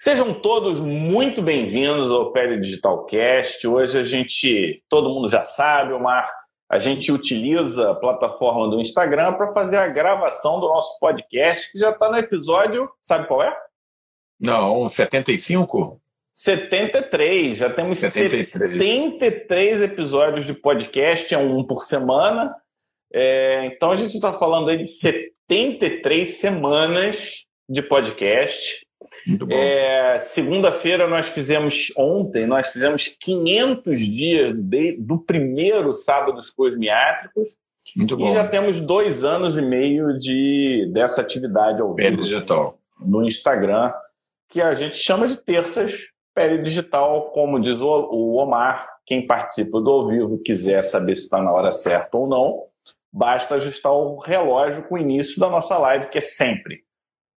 Sejam todos muito bem-vindos ao Pele Digital Cast. Hoje a gente, todo mundo já sabe, Omar, a gente utiliza a plataforma do Instagram para fazer a gravação do nosso podcast, que já está no episódio, sabe qual é? Não, 75? 73. Já temos 73, 73 episódios de podcast, é um por semana. É, então a gente está falando aí de 73 semanas de podcast. Bom. É, Segunda-feira nós fizemos, ontem, nós fizemos 500 dias de, do primeiro Sábados Cosmiátricos. Muito bom. E já temos dois anos e meio de, dessa atividade ao Pele vivo digital. no Instagram, que a gente chama de terças pele digital, como diz o, o Omar. Quem participa do ao vivo quiser saber se está na hora certa ou não, basta ajustar o relógio com o início da nossa live, que é sempre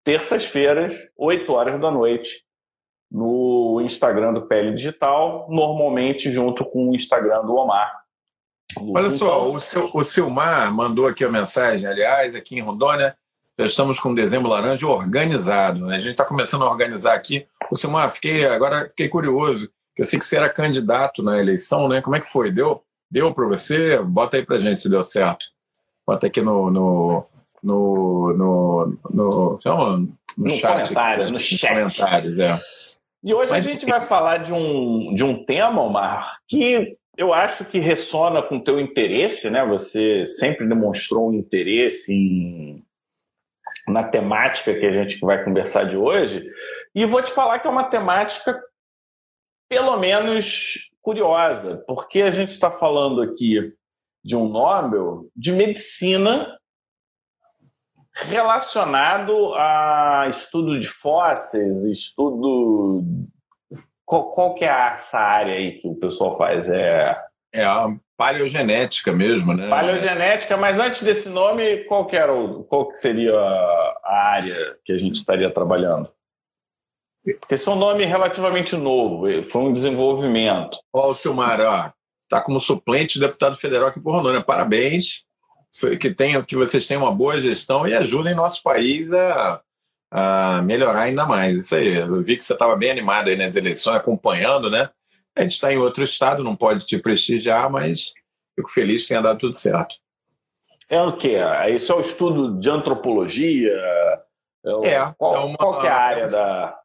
terças-feiras, 8 horas da noite, no Instagram do Pele Digital, normalmente junto com o Instagram do Omar. Olha só, Então, o, seu, o Silmar mandou aqui a mensagem, aliás, aqui em Rondônia, já estamos com dezembro laranja organizado. Né? A gente está começando a organizar aqui. O Silmar, fiquei, agora fiquei curioso, eu sei que você era candidato na eleição, né? Como é que foi? Deu? Deu para você? Bota aí para gente se deu certo. Bota aqui no, no, no, no, no, chama? no, No chat. comentário, aqui, no nos chat. comentários, é. E hoje Mas- a gente vai falar de um, de um tema, Omar, que eu acho que ressona com o teu interesse, né? Você sempre demonstrou um interesse em, na temática que a gente vai conversar de hoje. E vou te falar que é uma temática, pelo menos, curiosa, porque a gente está falando aqui de um Nobel de medicina relacionado a estudo de fósseis, estudo. Qual, qual que é essa área aí que o pessoal faz? É É a paleogenética mesmo, né? paleogenética, mas antes desse nome, qual que, era o, qual que seria a área que a gente estaria trabalhando? Porque esse é um nome relativamente novo, foi um desenvolvimento. Ó, o Silmar, ó, tá como suplente de deputado federal aqui por Rondônia. Parabéns. Que, tenham, que vocês tenham uma boa gestão e ajudem nosso país a, a melhorar ainda mais. Isso aí. Eu vi que você estava bem animado aí nas eleições, acompanhando, né? A gente está em outro estado, não pode te prestigiar, mas fico feliz que tenha dado tudo certo. É o quê? Isso é o estudo de antropologia? É, o- É, qual, é uma- qual é a área da.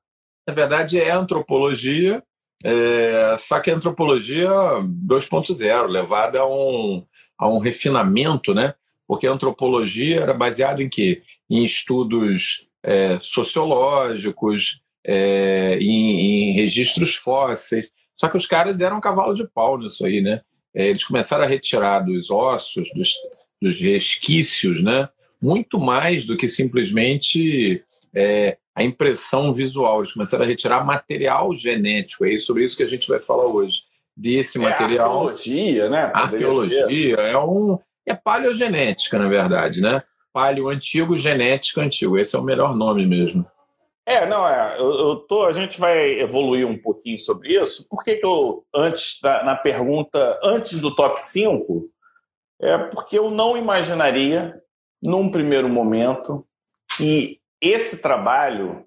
Na verdade, é antropologia, é, só que é antropologia 2.0, levada a um, a um refinamento, né? Porque a antropologia era baseado em quê? Em estudos é, sociológicos, é, em, em registros fósseis. Só que os caras deram um cavalo de pau nisso aí, né? É, eles começaram a retirar dos ossos, dos, dos resquícios, né? Muito mais do que simplesmente é, a impressão visual. Eles começaram a retirar material genético. É sobre isso que a gente vai falar hoje. Desse material. arqueologia, né? Poderia ser. Arqueologia é um. É paleogenética, na verdade, né? Paleo antigo, genética antigo. Esse é o melhor nome mesmo. É, não, é. Eu, eu tô, a gente vai evoluir um pouquinho sobre isso. Por que, que eu, antes, da, na pergunta, antes do top 5, é porque eu não imaginaria, num primeiro momento, que esse trabalho,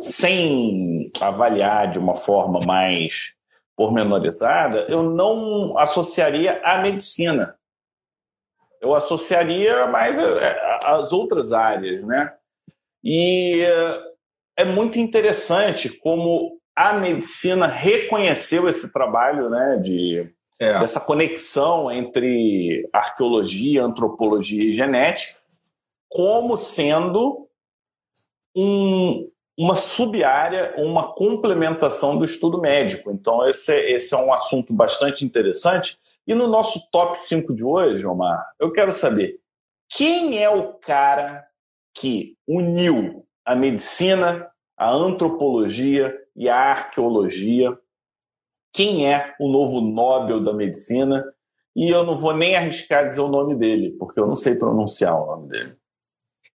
sem avaliar de uma forma mais pormenorizada, eu não associaria à medicina. Eu associaria mais a- a- às outras áreas, né? E é muito interessante como a medicina reconheceu esse trabalho, né, de É, dessa conexão entre arqueologia, antropologia e genética, como sendo um- uma sub-área, uma complementação do estudo médico. Então, esse, é- esse é um assunto bastante interessante. E no nosso top 5 de hoje, Omar, eu quero saber quem é o cara que uniu a medicina, a antropologia e a arqueologia quem é o novo Nobel da Medicina. E eu não vou nem arriscar dizer o nome dele, porque eu não sei pronunciar o nome dele.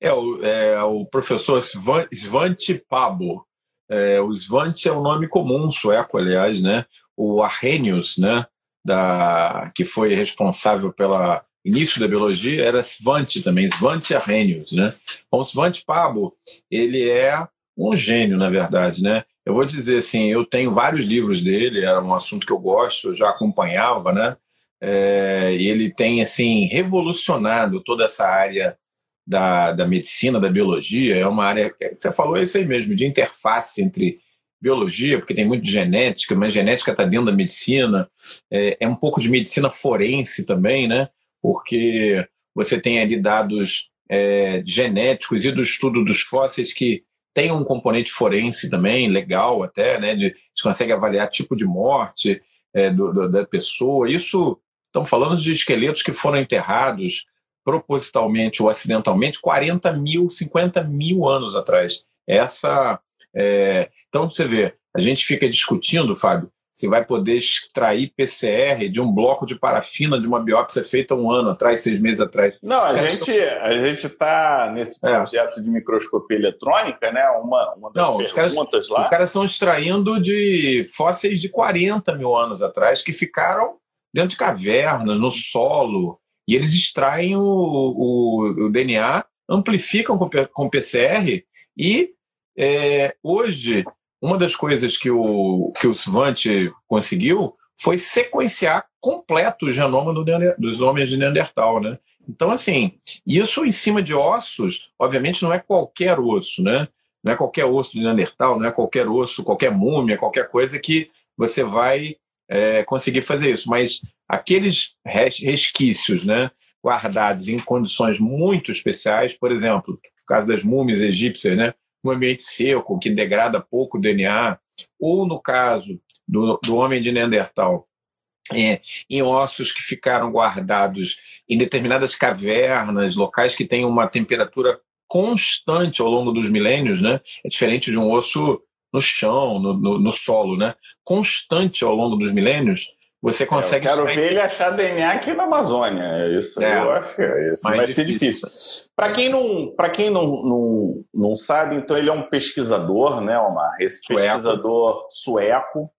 É, o, é o professor Svan- Svante Pabo. É, o Svante é um nome comum, sueco, aliás, né? O Arrhenius, né? Da, que foi responsável pelo início da biologia, era Svante também, Svante Arrhenius, né? Bom, o Svante Pabo, ele é um gênio, na verdade, né? Eu vou dizer assim, eu tenho vários livros dele, era um assunto que eu gosto, eu já acompanhava, né? É, ele tem assim revolucionado toda essa área da, da medicina, da biologia. É uma área que você falou é isso aí mesmo, de interface entre biologia, porque tem muito de genética, mas genética está dentro da medicina. É, é um pouco de medicina forense também, né? Porque você tem ali dados é, genéticos e do estudo dos fósseis que tem um componente forense também, legal até, né? De, você consegue avaliar tipo de morte é, do, do, da pessoa. Isso, estamos falando de esqueletos que foram enterrados propositalmente ou acidentalmente 40 mil, 50 mil anos atrás. Essa, é... Então, você vê, a gente fica discutindo, Fábio, você vai poder extrair PCR de um bloco de parafina de uma biópsia feita um ano atrás, seis meses atrás. Não, a gente a gente está nesse é. projeto é. de microscopia eletrônica, né? Uma, uma das Não, perguntas os caras, lá. Os caras estão extraindo de fósseis de 40 mil anos atrás que ficaram dentro de cavernas, no solo, e eles extraem o, o, o DNA, amplificam com, com PCR e é, hoje uma das coisas que o, que o Svante conseguiu foi sequenciar completo o genoma do, dos homens de Neandertal, né? Então, assim, isso em cima de ossos, obviamente não é qualquer osso, né? Não é qualquer osso de Neandertal, não é qualquer osso, qualquer múmia, qualquer coisa que você vai é, conseguir fazer isso. Mas aqueles resquícios, né, guardados em condições muito especiais, por exemplo, no caso das múmias egípcias, né, um ambiente seco, que degrada pouco o DNA, ou no caso do, do homem de Neandertal, é, em ossos que ficaram guardados em determinadas cavernas, locais que têm uma temperatura constante ao longo dos milênios, né? É diferente de um osso no chão, no, no, no solo, né? Constante ao longo dos milênios, você consegue. Eu quero ver ele achar DNA aqui na Amazônia. Isso é, eu acho que é, isso vai ser difícil. Para quem, não, quem não, não, não sabe, então ele é um pesquisador, né, Omar? Esse sueco. pesquisador sueco.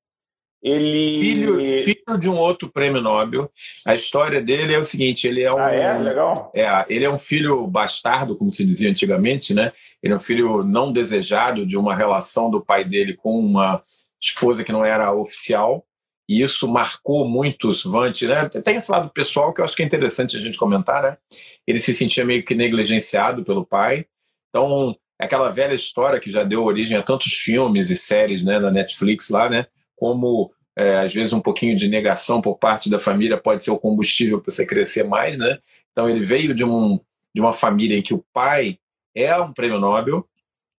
Ele. Filho, filho de um outro prêmio Nobel. A história dele é o seguinte: ele é um. Ah, é? Legal. É, ele é um filho bastardo, como se dizia antigamente, né? Ele é um filho não desejado de uma relação do pai dele com uma esposa que não era oficial e isso marcou muito o Svante, né? Tem esse lado pessoal que eu acho que é interessante a gente comentar, né? Ele se sentia meio que negligenciado pelo pai. Então, aquela velha história que já deu origem a tantos filmes e séries né, na Netflix lá, né? Como é, às vezes um pouquinho de negação por parte da família pode ser o combustível para você crescer mais, né? Então ele veio de, um, de uma família em que o pai é um prêmio Nobel,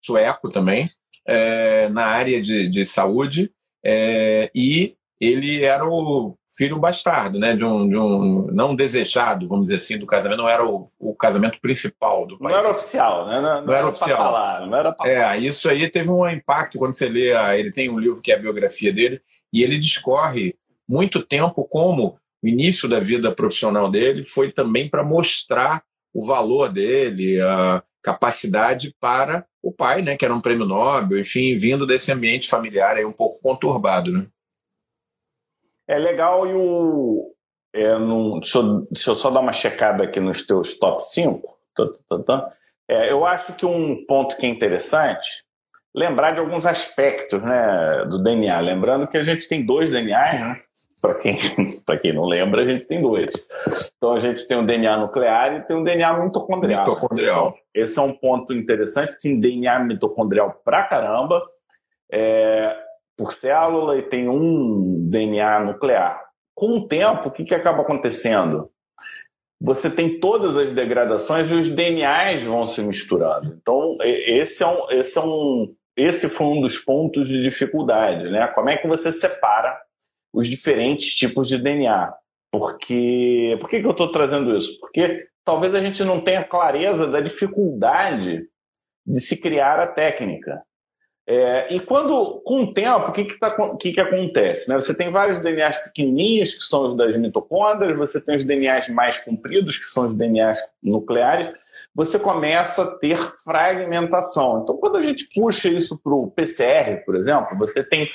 sueco também, é, na área de, de saúde, é, e ele era o filho bastardo, né? De um, de um não desejado, vamos dizer assim, do casamento. Não era o, o casamento principal do pai. Não era oficial, né? Não, não, não era, era oficial. Falar, não era é, isso aí teve um impacto quando você lê. A, ele tem um livro que é a biografia dele e ele discorre muito tempo como o início da vida profissional dele foi também para mostrar o valor dele, a capacidade para o pai, né? Que era um prêmio Nobel, enfim, vindo desse ambiente familiar aí um pouco conturbado, né? É legal e o. É, num, deixa, eu, deixa, eu, só dar uma checada aqui nos teus top 5. É, eu acho que um ponto que é interessante lembrar de alguns aspectos né, do DNA. Lembrando que a gente tem dois DNAs, né? Para quem, quem não lembra, a gente tem dois. Então a gente tem um DNA nuclear e tem um DNA mitocondrial. Mitocondrial. Esse é um ponto interessante. Tem DNA mitocondrial pra caramba. É, por célula e tem um DNA nuclear. Com o tempo, o que, que acaba acontecendo? Você tem todas as degradações e os DNAs vão se misturando. Então, esse, é um, esse, é um, esse foi um dos pontos de dificuldade. Né? Como é que você separa os diferentes tipos de DNA? Porque, por que, que eu estou trazendo isso? Porque talvez a gente não tenha clareza da dificuldade de se criar a técnica. É, e quando, com o tempo, o que, que, tá, que, que acontece? Né? Você tem vários DNAs pequenininhos, que são os das mitocôndrias, você tem os DNAs mais compridos, que são os DNAs nucleares, você começa a ter fragmentação. Então, quando a gente puxa isso para o PCR, por exemplo, você tem.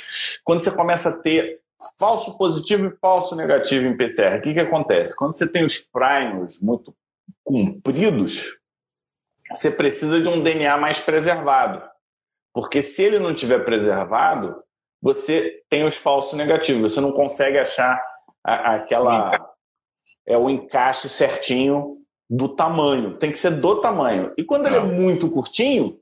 Quando você começa a ter falso positivo e falso negativo em PCR, o que, que acontece? Quando você tem os primos muito compridos, você precisa de um DNA mais preservado. Porque se ele não tiver preservado, você tem os falsos negativos, você não consegue achar a, aquela é o encaixe certinho do tamanho. Tem que ser do tamanho. E quando ele é muito curtinho,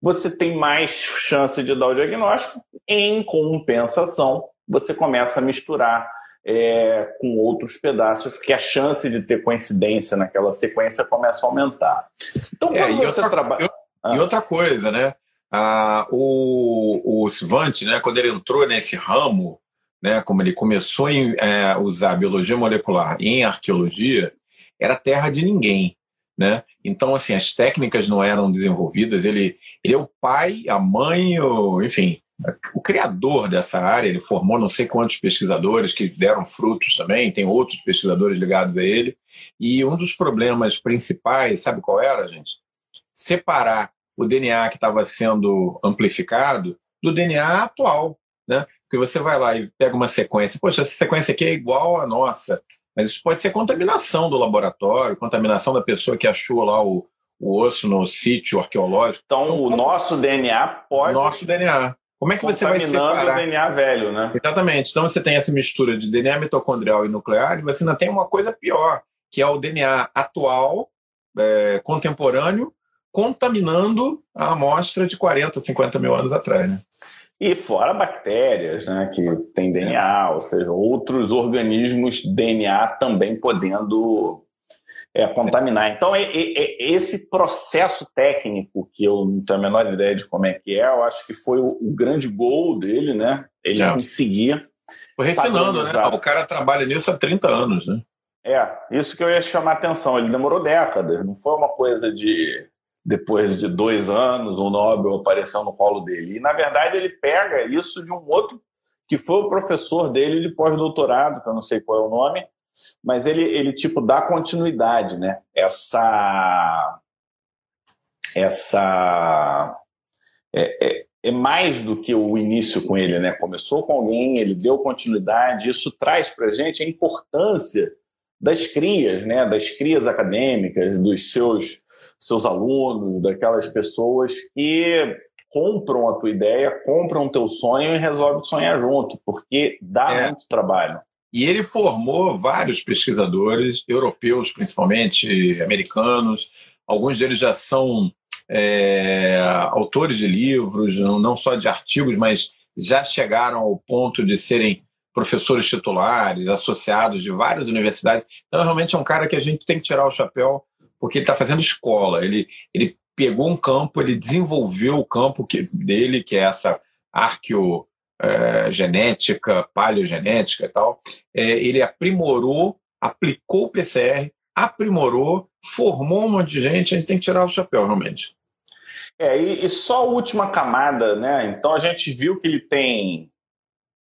você tem mais chance de dar o diagnóstico. Em compensação, você começa a misturar é, com outros pedaços, porque a chance de ter coincidência naquela sequência começa a aumentar. Então, é, quando é, você trabalha. Ah. E outra coisa, né? Ah, o, o Svante, né, quando ele entrou nesse ramo, né, como ele começou a é, usar biologia molecular em arqueologia, era terra de ninguém. Né? Então, assim, as técnicas não eram desenvolvidas. Ele, ele é o pai, a mãe, o, enfim, o criador dessa área. Ele formou não sei quantos pesquisadores que deram frutos também. Tem outros pesquisadores ligados a ele. E um dos problemas principais, sabe qual era, gente? Separar o DNA que estava sendo amplificado do DNA atual, né? Porque você vai lá e pega uma sequência, poxa, essa sequência aqui é igual à nossa, mas isso pode ser contaminação do laboratório, contaminação da pessoa que achou lá o, o osso no sítio arqueológico. Então, então o como... nosso DNA pode. Nosso DNA. Como é que você vai separar? o DNA velho, né? Exatamente. Então você tem essa mistura de DNA mitocondrial e nuclear, e você ainda tem uma coisa pior, que é o DNA atual, é, contemporâneo, contaminando a amostra de 40, 50 mil anos atrás. Né? E fora bactérias, né, que tem DNA, ou seja, outros organismos DNA também podendo é, contaminar. Então, é, é, é, esse processo técnico, que eu não tenho a menor ideia de como é que é, eu acho que foi o, o grande gol dele, né? Ele é. conseguir. Foi refinando, né? O cara trabalha nisso há 30 anos, né? É, isso que eu ia chamar a atenção. Ele demorou décadas, não foi uma coisa de depois de dois anos, o Nobel apareceu no colo dele. E, na verdade, ele pega isso de um outro, que foi o professor dele de pós-doutorado, que eu não sei qual é o nome, mas ele, ele tipo, dá continuidade, né? Essa... Essa... É, é, é mais do que o início com ele, né? Começou com alguém, ele deu continuidade, isso traz para gente a importância das crias, né? Das crias acadêmicas, dos seus seus alunos, daquelas pessoas que compram a tua ideia, compram o teu sonho e resolvem sonhar junto, porque dá é. muito trabalho. E ele formou vários pesquisadores, europeus principalmente, americanos. Alguns deles já são é, autores de livros, não só de artigos, mas já chegaram ao ponto de serem professores titulares, associados de várias universidades. Então, realmente é um cara que a gente tem que tirar o chapéu porque ele está fazendo escola. Ele, ele pegou um campo, ele desenvolveu o campo que, dele, que é essa arqueogenética, é, paleogenética e tal. É, ele aprimorou, aplicou o PCR, aprimorou, formou um monte de gente. A gente tem que tirar o chapéu, realmente. É, e, e só a última camada, né? Então a gente viu que ele tem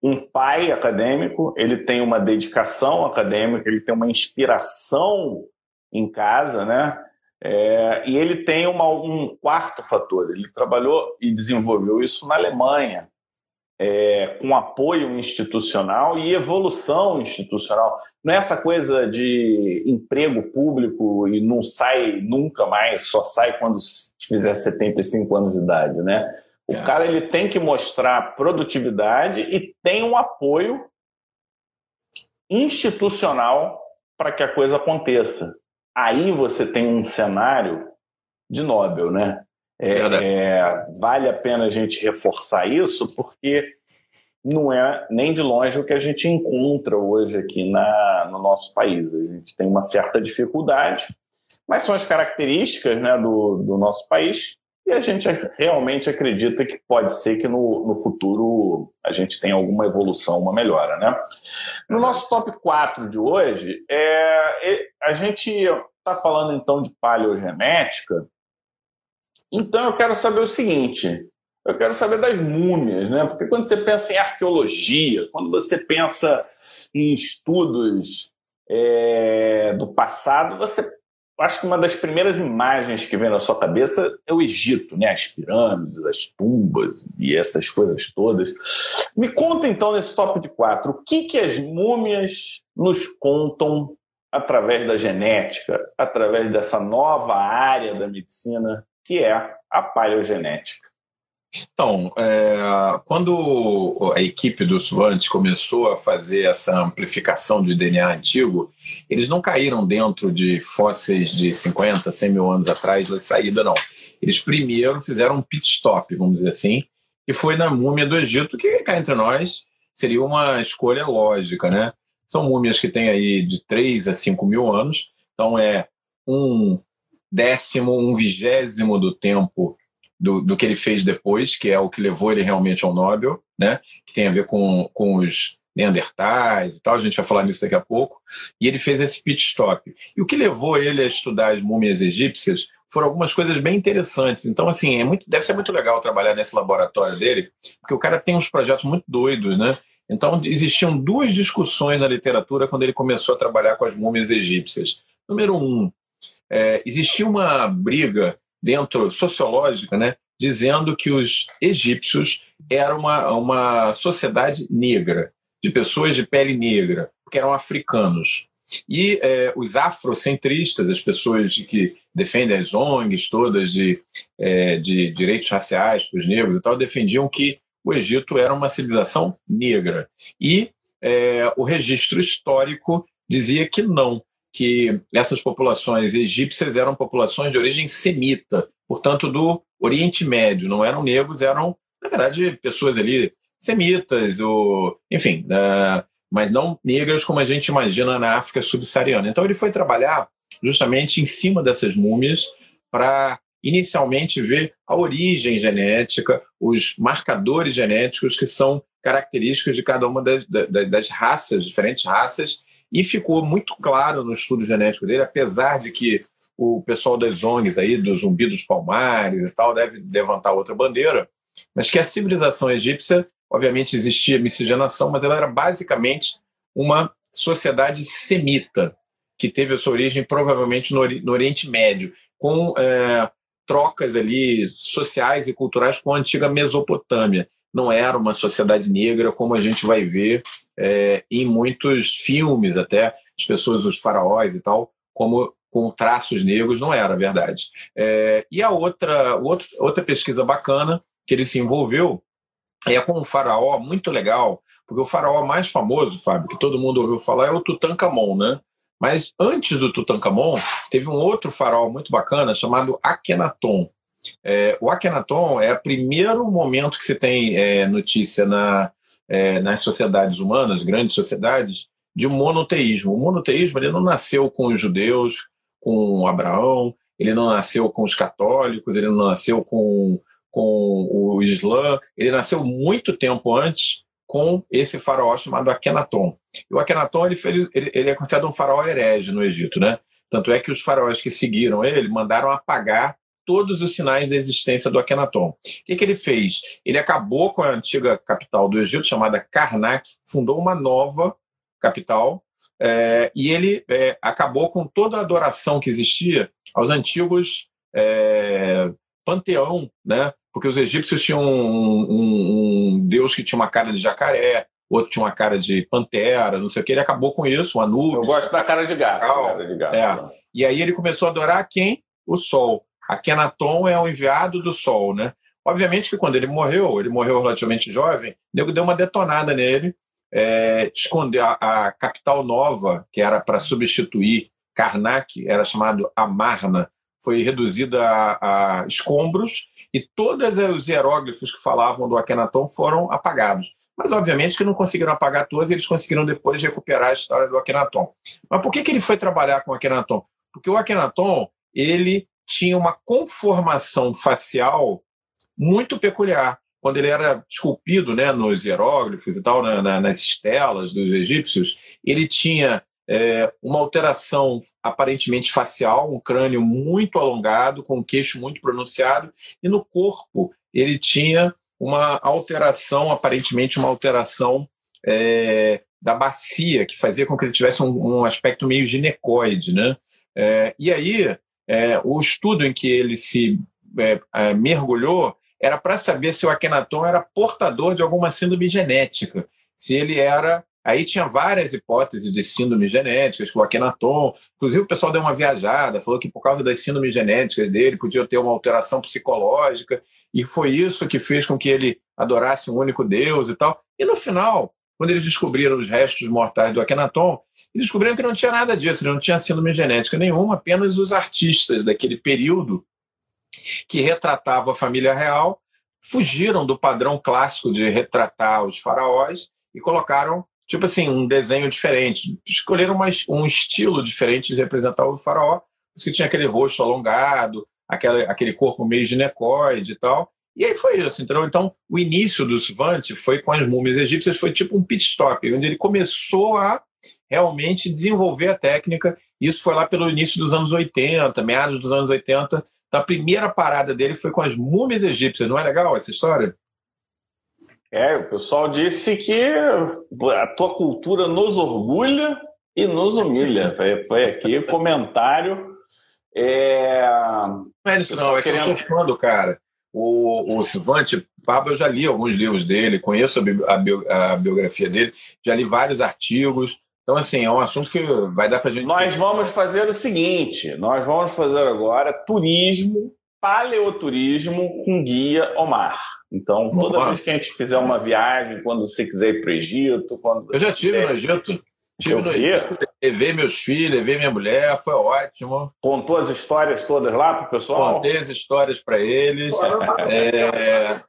um pai acadêmico, ele tem uma dedicação acadêmica, ele tem uma inspiração em casa, né? É, e ele tem uma, um quarto fator. Ele trabalhou e desenvolveu isso na Alemanha, é, com apoio institucional e evolução institucional. Não é essa coisa de emprego público e não sai nunca mais, só sai quando fizer 75 anos de idade, né? O é. cara ele tem que mostrar produtividade e tem um apoio institucional para que a coisa aconteça aí você tem um cenário de Nobel, né? É, é, vale a pena a gente reforçar isso, porque não é nem de longe o que a gente encontra hoje aqui na, no nosso país. A gente tem uma certa dificuldade, mas são as características né, do, do nosso país e a gente realmente acredita que pode ser que no, no futuro a gente tenha alguma evolução, uma melhora. Né? No nosso top 4 de hoje, é, a gente está falando então de paleogenética. Então eu quero saber o seguinte: eu quero saber das múmias, né? Porque quando você pensa em arqueologia, quando você pensa em estudos é, do passado, você acho que uma das primeiras imagens que vem na sua cabeça é o Egito, né? As pirâmides, as tumbas e essas coisas todas. Me conta então nesse top de quatro, o que, que as múmias nos contam através da genética, através dessa nova área da medicina que é a paleogenética? Então, é, quando a equipe dos Suvantes começou a fazer essa amplificação de DNA antigo, eles não caíram dentro de fósseis de 50, 100 mil anos atrás da saída, não. Eles primeiro fizeram um pit stop, vamos dizer assim, e foi na múmia do Egito, que cá entre nós seria uma escolha lógica, né? São múmias que têm aí de 3 a 5 mil anos, então é um décimo, um vigésimo do tempo do, do que ele fez depois, que é o que levou ele realmente ao Nobel, né? que tem a ver com, com os Neandertais e tal, a gente vai falar nisso daqui a pouco, e ele fez esse pit stop. E o que levou ele a estudar as múmias egípcias foram algumas coisas bem interessantes. Então, assim, é muito, deve ser muito legal trabalhar nesse laboratório dele, porque o cara tem uns projetos muito doidos, né? Então, existiam duas discussões na literatura quando ele começou a trabalhar com as múmias egípcias. Número um, é, existia uma briga dentro sociológica, né, dizendo que os egípcios eram uma, uma sociedade negra, de pessoas de pele negra, porque eram africanos. E é, os afrocentristas, as pessoas que defendem as ONGs todas de, é, de direitos raciais para os negros e tal, defendiam que o Egito era uma civilização negra. E é, o registro histórico dizia que não, que essas populações egípcias eram populações de origem semita, portanto, do Oriente Médio, não eram negros, eram, na verdade, pessoas ali semitas, ou, enfim, uh, mas não negras como a gente imagina na África subsaariana. Então, ele foi trabalhar justamente em cima dessas múmias para inicialmente ver a origem genética, os marcadores genéticos que são característicos de cada uma das, das, das raças, diferentes raças, e ficou muito claro no estudo genético dele, apesar de que o pessoal das ONGs aí, do zumbi dos palmares e tal, deve levantar outra bandeira, mas que a civilização egípcia, obviamente existia miscigenação, mas ela era basicamente uma sociedade semita, que teve a sua origem provavelmente no, Oriente Médio, com é, trocas ali sociais e culturais com a antiga Mesopotâmia não era uma sociedade negra como a gente vai ver é, em muitos filmes, até as pessoas, os faraós e tal, como com traços negros, não era verdade. É, e a outra, outra, outra pesquisa bacana que ele se envolveu é com um faraó muito legal, porque o faraó mais famoso, Fábio, que todo mundo ouviu falar, é o Tutankhamon, né? Mas antes do Tutankhamon, teve um outro faraó muito bacana chamado Akhenaton. É, o Akhenaton é o primeiro momento que você tem é, notícia na, é, nas sociedades humanas, grandes sociedades, de monoteísmo. O monoteísmo ele não nasceu com os judeus, com Abraão, ele não nasceu com os católicos, ele não nasceu com, com o Islã, ele nasceu muito tempo antes com esse faraó chamado Akhenaton. E o Akhenaton ele, ele, ele é considerado um faraó herege no Egito, né? Tanto é que os faraós que seguiram ele mandaram apagar todos os sinais da existência do Akhenaton. O que, que ele fez? Ele acabou com a antiga capital do Egito, chamada Karnak, fundou uma nova capital, é, e ele é, acabou com toda a adoração que existia aos antigos é, panteão, né? Porque os egípcios tinham um, um, um, deus que tinha uma cara de jacaré, outro tinha uma cara de pantera, não sei o que. Ele acabou com isso, Anubis. Eu gosto da cara de gato. Cara de gato é. E aí ele começou a adorar quem? O sol. Akenaton é o enviado do Sol, né? Obviamente que quando ele morreu, ele morreu relativamente jovem, o nego deu uma detonada nele, é, escondeu a, a, capital nova, que era para substituir Karnak, era chamado Amarna, foi reduzida a, a, escombros e todos os hieróglifos que falavam do Akenaton foram apagados. Mas, obviamente, que não conseguiram apagar todos, eles conseguiram depois recuperar a história do Akenaton. Mas por que, que ele foi trabalhar com o Akenaton? Porque o Akenaton ele tinha uma conformação facial muito peculiar. Quando ele era esculpido né, nos hieróglifos e tal, na, na, nas estelas dos egípcios, ele tinha é, uma alteração aparentemente facial, um crânio muito alongado, com um queixo muito pronunciado, e no corpo ele tinha uma alteração, aparentemente uma alteração é, da bacia, que fazia com que ele tivesse um, um aspecto meio ginecoide. Né? É, e aí é, o estudo em que ele se é, é, mergulhou era para saber se o Akhenaton era portador de alguma síndrome genética, se ele era Aí tinha várias hipóteses de síndrome genéticas, que o Akhenaton, inclusive o pessoal deu uma viajada, falou que por causa das síndromes genéticas dele podia ter uma alteração psicológica, e foi isso que fez com que ele adorasse um único Deus e tal. E no final, quando eles descobriram os restos mortais do Akhenaton, eles descobriram que não tinha nada disso, não tinha síndrome genética nenhuma, apenas os artistas daquele período que retratavam a família real fugiram do padrão clássico de retratar os faraós e colocaram tipo assim, um desenho diferente. Escolheram um estilo diferente de representar o faraó, porque tinha aquele rosto alongado, aquele, aquele corpo meio ginecoide e tal. E aí foi isso, entendeu? Então, o início do Svante foi com as múmias egípcias, foi tipo um pit stop, onde ele começou a realmente desenvolver a técnica. Isso foi lá pelo início dos anos 80, meados dos anos 80. Então, a primeira parada dele foi com as múmias egípcias. Não é legal essa história? É, o pessoal disse que a tua cultura nos orgulha e nos humilha. Foi, foi aqui o comentário. É... Não é isso, não, é querendo... que eu sou fã do cara. O, o Silvante Pablo, eu já li alguns livros dele, conheço a, bio, a, biografia dele, já li vários artigos. Então, assim, é um assunto que vai dar para gente. Nós vamos fazer o seguinte: nós vamos fazer agora turismo paleoturismo com guia Omar. Então, toda Omar. vez que a gente fizer uma viagem, quando você quiser ir para o Egito, quando eu já tive quiser... no Egito. Tive eu no Egito, levei meus filhos, levei minha mulher, foi ótimo. Contou as histórias todas lá para o pessoal? Contei as histórias para eles. é,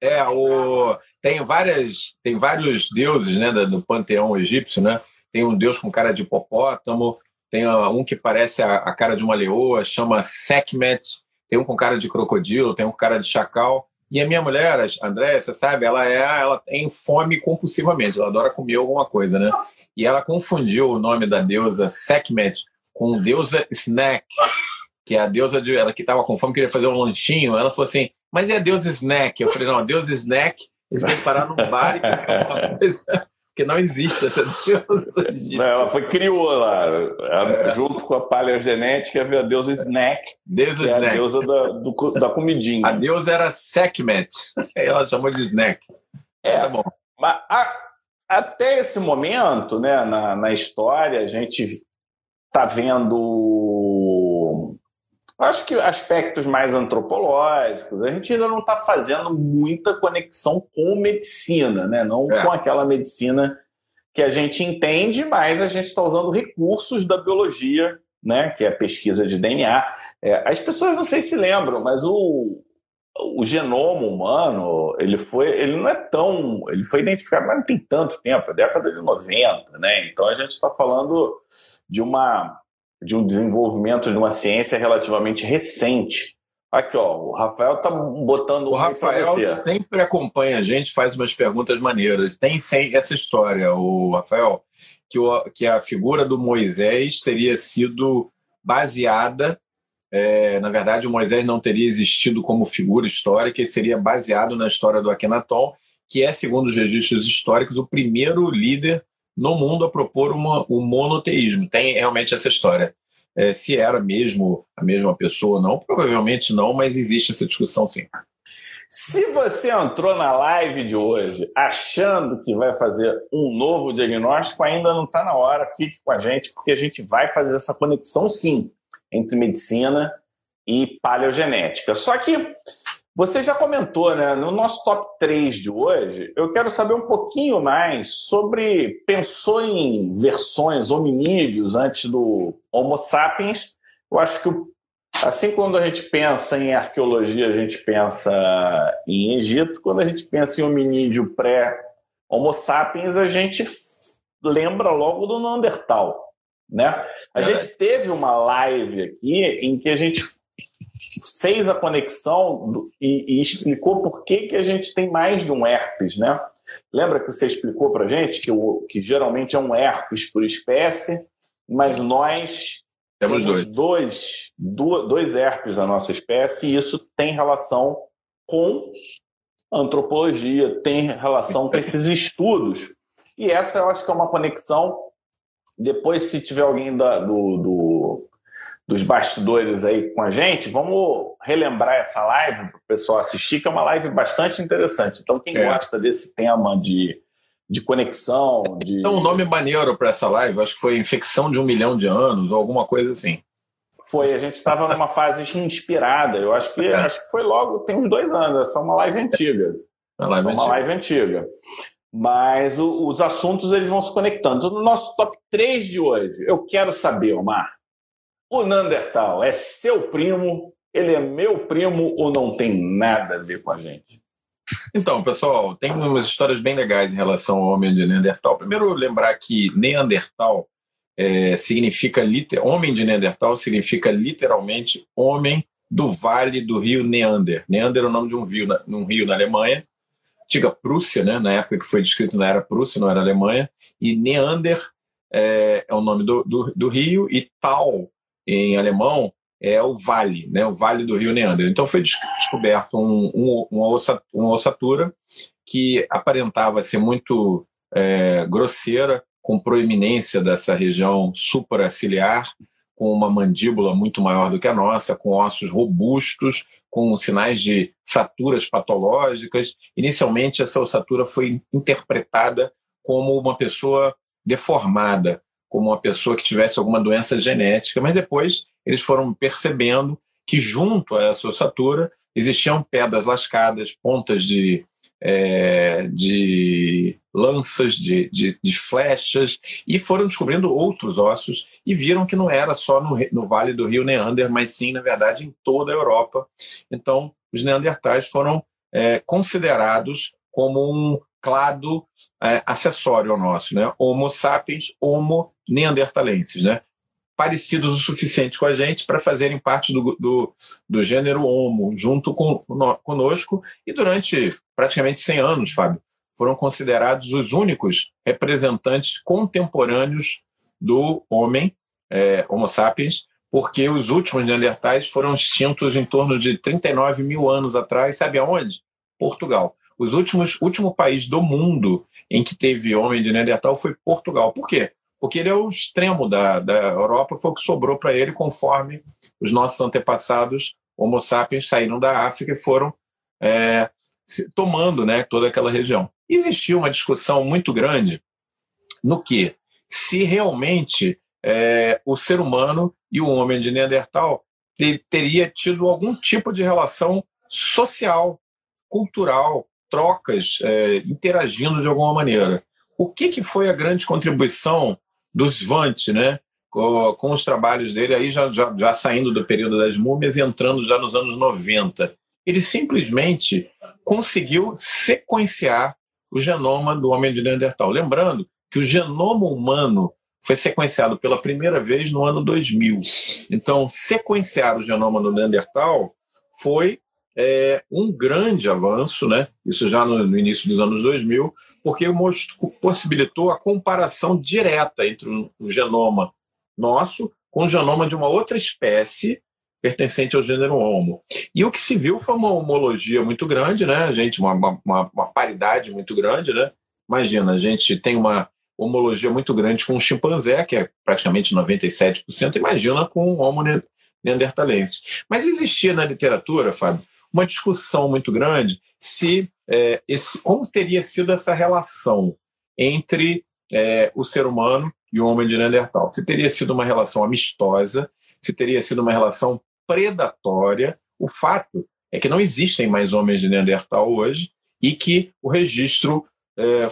é, o, tem, várias, tem vários deuses né, do panteão egípcio, né? Tem um deus com cara de hipopótamo, tem um que parece a, a cara de uma leoa, chama Sekhmet tem um com cara de crocodilo, tem um com cara de chacal. E a minha mulher, a André, você sabe, ela é, ela tem fome compulsivamente, ela adora comer alguma coisa, né? E ela confundiu o nome da deusa Sekhmet com deusa Snack, que é a deusa de ela que estava com fome, queria fazer um lanchinho. Ela falou assim: "Mas é a deusa Snack?" Eu falei: "Não, a deusa Snack, eles têm que parar num bar e comer alguma coisa." Porque não existe essa deusa Não, ela foi criou lá, é. junto com a paleogenética, veio a deusa Snack, deusa Snack. É a deusa da, do, da comidinha. A deusa era Sekhmet, ela chamou de Snack. É, tá bom. Mas a, até esse momento, né, na, na história, a gente está vendo acho que aspectos mais antropológicos, a gente ainda não está fazendo muita conexão com medicina, né? não é. com aquela medicina que a gente entende, mas a gente está usando recursos da biologia, né? que é a pesquisa de DNA. É, as pessoas não sei se lembram, mas o, o genoma humano, ele foi, ele não é tão, ele foi identificado, mas não tem tanto tempo, é década de 90, né? Então a gente está falando de uma de um desenvolvimento de uma ciência relativamente recente. Aqui, ó, o Rafael tá botando O Rafael sempre acompanha a gente, faz umas perguntas maneiras. Tem sem essa história, o Rafael, que, o, que a figura do Moisés teria sido baseada. É, na verdade, o Moisés não teria existido como figura histórica, ele seria baseado na história do Akhenaton, que é, segundo os registros históricos, o primeiro líder no mundo a propor uma, o monoteísmo. Tem realmente essa história. É, se era mesmo a mesma pessoa ou não, provavelmente não, mas existe essa discussão sim. Se você entrou na live de hoje achando que vai fazer um novo diagnóstico, ainda não está na hora, fique com a gente, porque a gente vai fazer essa conexão sim entre medicina e paleogenética. Só que você já comentou, né? No nosso top 3 de hoje, eu quero saber um pouquinho mais sobre. Pensou em versões hominídeos antes do Homo sapiens? Eu acho que, assim, quando a gente pensa em arqueologia, a gente pensa em Egito. Quando a gente pensa em hominídeo pré-Homo sapiens, a gente lembra logo do Neandertal. Né? A é. gente teve uma live aqui em que a gente fez a conexão e, e, explicou por que, que a gente tem mais de um herpes, né? Lembra que você explicou para gente que, o, que geralmente é um herpes por espécie, mas nós temos, temos dois. Dois, dois herpes da nossa espécie e isso tem relação com antropologia, tem relação com esses estudos. E essa eu acho que é uma conexão. Depois, se tiver alguém da, do, do dos bastidores aí com a gente, vamos relembrar essa live para o pessoal assistir, que é uma live bastante interessante. Então, quem é. gosta desse tema de de conexão. De... Então, um nome maneiro para essa live, acho que foi Infecção de um Milhão de Anos, ou alguma coisa assim. Foi, a gente estava numa fase inspirada. Eu acho que, é. acho que foi logo, tem uns dois anos, essa é uma live antiga. Uma live, é uma antiga. live antiga. Mas o, os assuntos eles vão se conectando. No nosso top 3 de hoje, eu quero saber, Omar, o Nandertal é seu primo, ele é meu primo ou não tem nada a ver com a gente? Então, pessoal, tem umas histórias bem legais em relação ao homem de Neandertal. Primeiro, lembrar que Neandertal é, significa homem de Neandertal significa literalmente homem do vale do rio Neander. Neander é o nome de um rio na, um rio na Alemanha, antiga Prússia, né, na época que foi descrito não era Prússia, não era Alemanha, e Neander é, é o nome do, do, do, rio, e Tal, em alemão, é o vale, né, o vale do rio Neander. Então foi descoberto um, um, uma, ossa, uma ossatura que aparentava ser muito é, grosseira, com proeminência dessa região supraciliar, com uma mandíbula muito maior do que a nossa, com ossos robustos, com sinais de fraturas patológicas. Inicialmente, essa ossatura foi interpretada como uma pessoa deformada, como uma pessoa que tivesse alguma doença genética, mas depois eles foram percebendo que junto a essa ossatura existiam pedras lascadas, pontas de é, de lanças, de, de, de, flechas, e foram descobrindo outros ossos e viram que não era só no, no Vale do Rio Neander, mas sim, na verdade, em toda a Europa. Então, os neandertais foram é, considerados como um clado é, acessório ao nosso, né? Homo sapiens, Homo neandertalenses, né? parecidos o suficiente com a gente para fazerem parte do, do, do gênero Homo, junto com, no, conosco, e durante praticamente 100 anos, Fábio, foram considerados os únicos representantes contemporâneos do homem, é, Homo sapiens, porque os últimos neandertais foram extintos em torno de 39 mil anos atrás, sabe aonde? Portugal. Os últimos, último país do mundo em que teve homem de Neandertal foi Portugal. Por quê? porque ele é o extremo da, da Europa, foi o que sobrou para ele conforme os nossos antepassados Homo sapiens saíram da África e foram é, tomando né, toda aquela região. Existia uma discussão muito grande no que se realmente é, o ser humano e o homem de Neandertal ter, teria tido algum tipo de relação social, cultural, trocas, é, interagindo de alguma maneira. O que, que foi a grande contribuição do Svante, né? Com, com, os trabalhos dele, aí já, já, já saindo do período das múmias e entrando já nos anos 90. Ele simplesmente conseguiu sequenciar o genoma do homem de Neandertal. Lembrando que o genoma humano foi sequenciado pela primeira vez no ano 2000. Então, sequenciar o genoma do Neandertal foi é, um grande avanço, né? isso já no, no início dos anos 2000, porque possibilitou a comparação direta entre o genoma nosso com o genoma de uma outra espécie pertencente ao gênero Homo. E o que se viu foi uma homologia muito grande, né, gente? Uma, uma, uma paridade muito grande, né? Imagina, a gente tem uma homologia muito grande com o chimpanzé, que é praticamente 97%, imagina com o Homo neandertalensis. Mas existia na literatura, Fábio, uma discussão muito grande se é, esse, como teria sido essa relação entre é, o ser humano e o homem de Neandertal. Se teria sido uma relação amistosa, se teria sido uma relação predatória. O fato é que não existem mais homens de Neandertal hoje e que o registro é,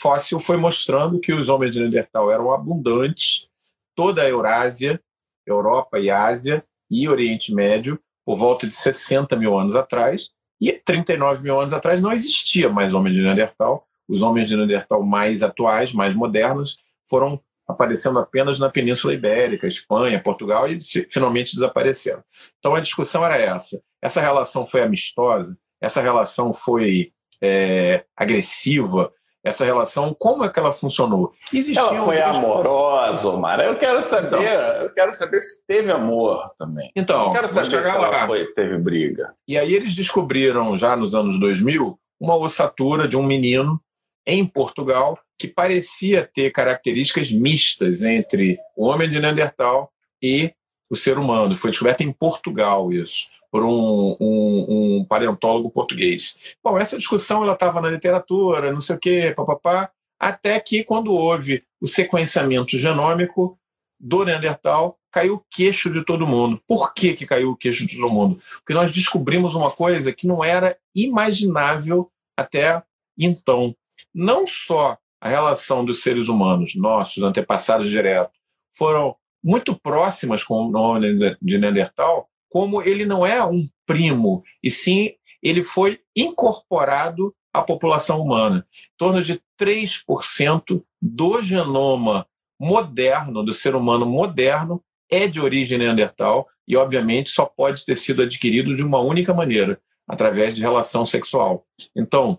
fóssil foi mostrando que os homens de Neandertal eram abundantes, toda a Eurásia, Europa e Ásia e Oriente Médio, por volta de 60 mil anos atrás, e 39 mil anos atrás não existia mais homem de Neandertal. Os homens de Neandertal mais atuais, mais modernos, foram aparecendo apenas na Península Ibérica, Espanha, Portugal e finalmente desapareceram. Então a discussão era essa. Essa relação foi amistosa? Essa relação foi é, agressiva? Essa relação, como é que ela funcionou? Existia ela foi um... amorosa, Omar. Eu quero saber, então, eu quero saber se teve amor também. Então, eu quero saber se ela foi, teve briga. E aí eles descobriram já nos anos 2000 uma ossatura de um menino em Portugal que parecia ter características mistas entre o homem de Neandertal e o ser humano. Foi descoberto em Portugal isso por um, um, um paleontólogo português. Bom, essa discussão ela estava na literatura, não sei o quê, papapá, até que, quando houve o sequenciamento genômico do Neandertal, caiu o queixo de todo mundo. Por que, que caiu o queixo de todo mundo? Porque nós descobrimos uma coisa que não era imaginável até então. Não só a relação dos seres humanos, nossos antepassados diretos, foram muito próximas com o nome de Neandertal, como ele não é um primo, e sim ele foi incorporado à população humana. Em torno de 3% do genoma moderno, do ser humano moderno, é de origem neandertal e, obviamente, só pode ter sido adquirido de uma única maneira, através de relação sexual. Então,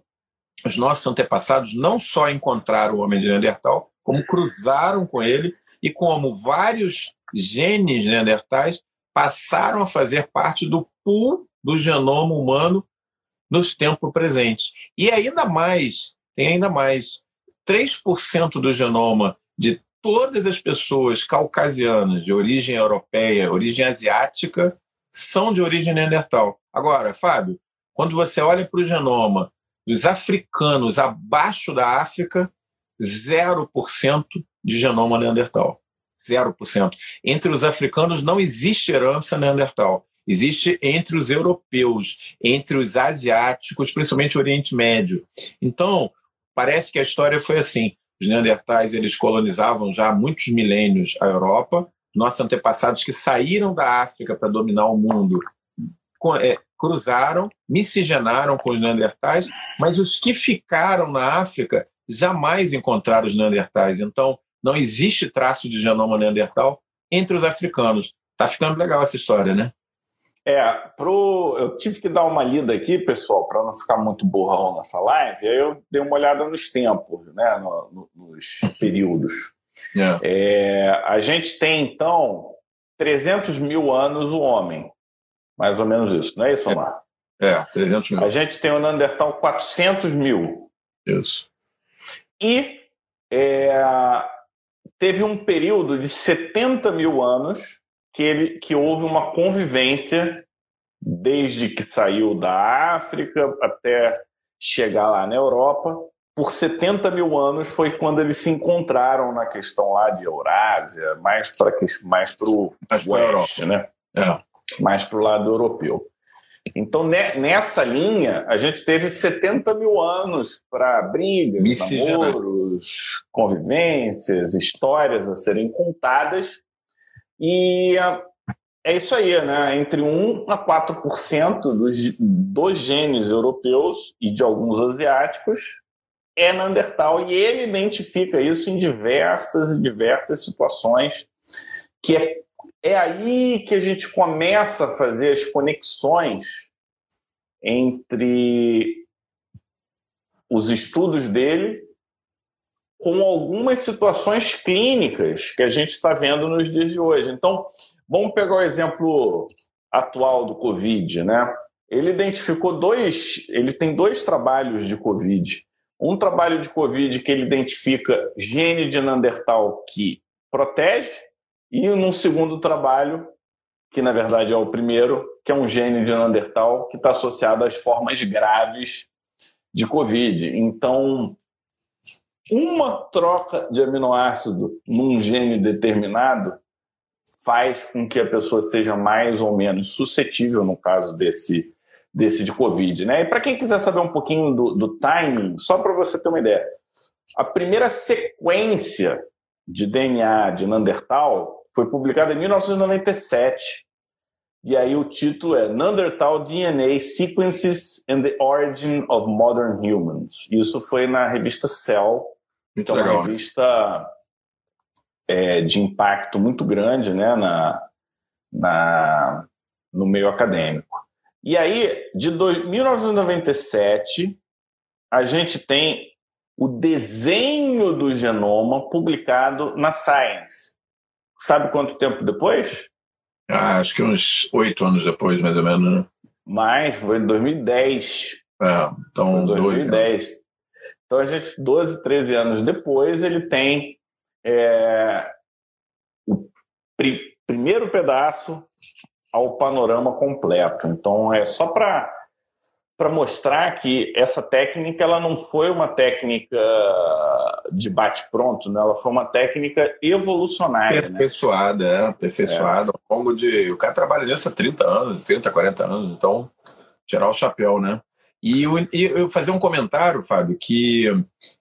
os nossos antepassados não só encontraram o homem de Neandertal, como cruzaram com ele e como vários genes neandertais passaram a fazer parte do pool do genoma humano nos tempos presentes. E ainda mais, tem ainda mais, 3% do genoma de todas as pessoas caucasianas de origem europeia, origem asiática, são de origem neandertal. Agora, Fábio, quando você olha para o genoma dos africanos abaixo da África, 0% de genoma neandertal. 0%. Entre os africanos não existe herança neandertal. Existe entre os europeus, entre os asiáticos, principalmente o Oriente Médio. Então, parece que a história foi assim. Os neandertais eles colonizavam já há muitos milênios a Europa. Nossos antepassados que saíram da África para dominar o mundo é, cruzaram, miscigenaram com os neandertais, mas os que ficaram na África jamais encontraram os neandertais. Então, não existe traço de genoma neandertal entre os africanos. Tá ficando legal essa história, né? É, pro... eu tive que dar uma lida aqui, pessoal, para não ficar muito burrão nessa live. Aí eu dei uma olhada nos tempos, né, no, no, nos períodos. Yeah. É, a gente tem, então, 300 mil anos o homem. Mais ou menos isso, não é isso, Omar? É, é 300 mil. A gente tem o Neandertal 400 mil. Isso. E é, teve um período de 70 mil anos que, ele, que houve uma convivência desde que saiu da África até chegar lá na Europa. Por 70 mil anos foi quando eles se encontraram na questão lá de Eurásia, mais para mais o oeste, né? É. Mais para o lado europeu. Então, nessa linha, a gente teve 70 mil anos para brigas, namoros, convivências, histórias a serem contadas. E é isso aí, né? Entre 1 a 4% dos, dos genes europeus e de alguns asiáticos é Neandertal. E ele identifica isso em diversas e diversas situações, que é é aí que a gente começa a fazer as conexões entre os estudos dele com algumas situações clínicas que a gente está vendo nos dias de hoje. Então, vamos pegar o exemplo atual do Covid, né? Ele identificou dois, ele tem dois trabalhos de Covid. Um trabalho de Covid que ele identifica gene de Neandertal que protege e num segundo trabalho, que na verdade é o primeiro, que é um gene de Neandertal que está associado às formas graves de Covid. Então, uma troca de aminoácido num gene determinado faz com que a pessoa seja mais ou menos suscetível, no caso desse, desse de Covid. Né? E para quem quiser saber um pouquinho do, do timing, só para você ter uma ideia, a primeira sequência de DNA de Neandertal foi publicado em 1997. E aí o título é Neanderthal DNA Sequences and the Origin of Modern Humans. Isso foi na revista Cell, muito que é uma legal. revista é, de impacto muito grande né, na, na, no meio acadêmico. E aí, de 1997, a gente tem o desenho do genoma publicado na Science. Sabe quanto tempo depois? Ah, acho que uns oito anos depois, mais ou menos. Né? Mais, foi em 2010. É, então, foi 2010. 12 então, a gente, 12, 13 anos depois, ele tem é, o pri primeiro pedaço ao panorama completo. Então, é só para para mostrar que essa técnica ela não foi uma técnica de bate-pronto, né? ela foi uma técnica evolucionária. Né? Aperfeiçoada, né? é, aperfeiçoada. É. Ao longo de. O cara trabalha nisso há 30 anos, 30, 40 anos, então, tirar o chapéu, né? E eu, eu fazer um comentário, Fábio, que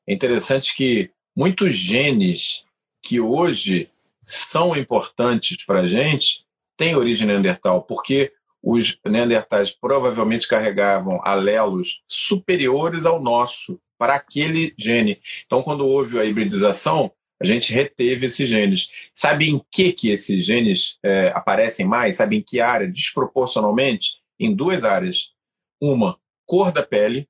é interessante que muitos genes que hoje são importantes para a gente têm origem neandertal, porque os neandertais provavelmente carregavam alelos superiores ao nosso para aquele gene. Então, quando houve a hibridização, a gente reteve esses genes. Sabe em que, que esses genes é, aparecem mais? Sabe em que área? Desproporcionalmente? Em duas áreas. Uma, cor da pele.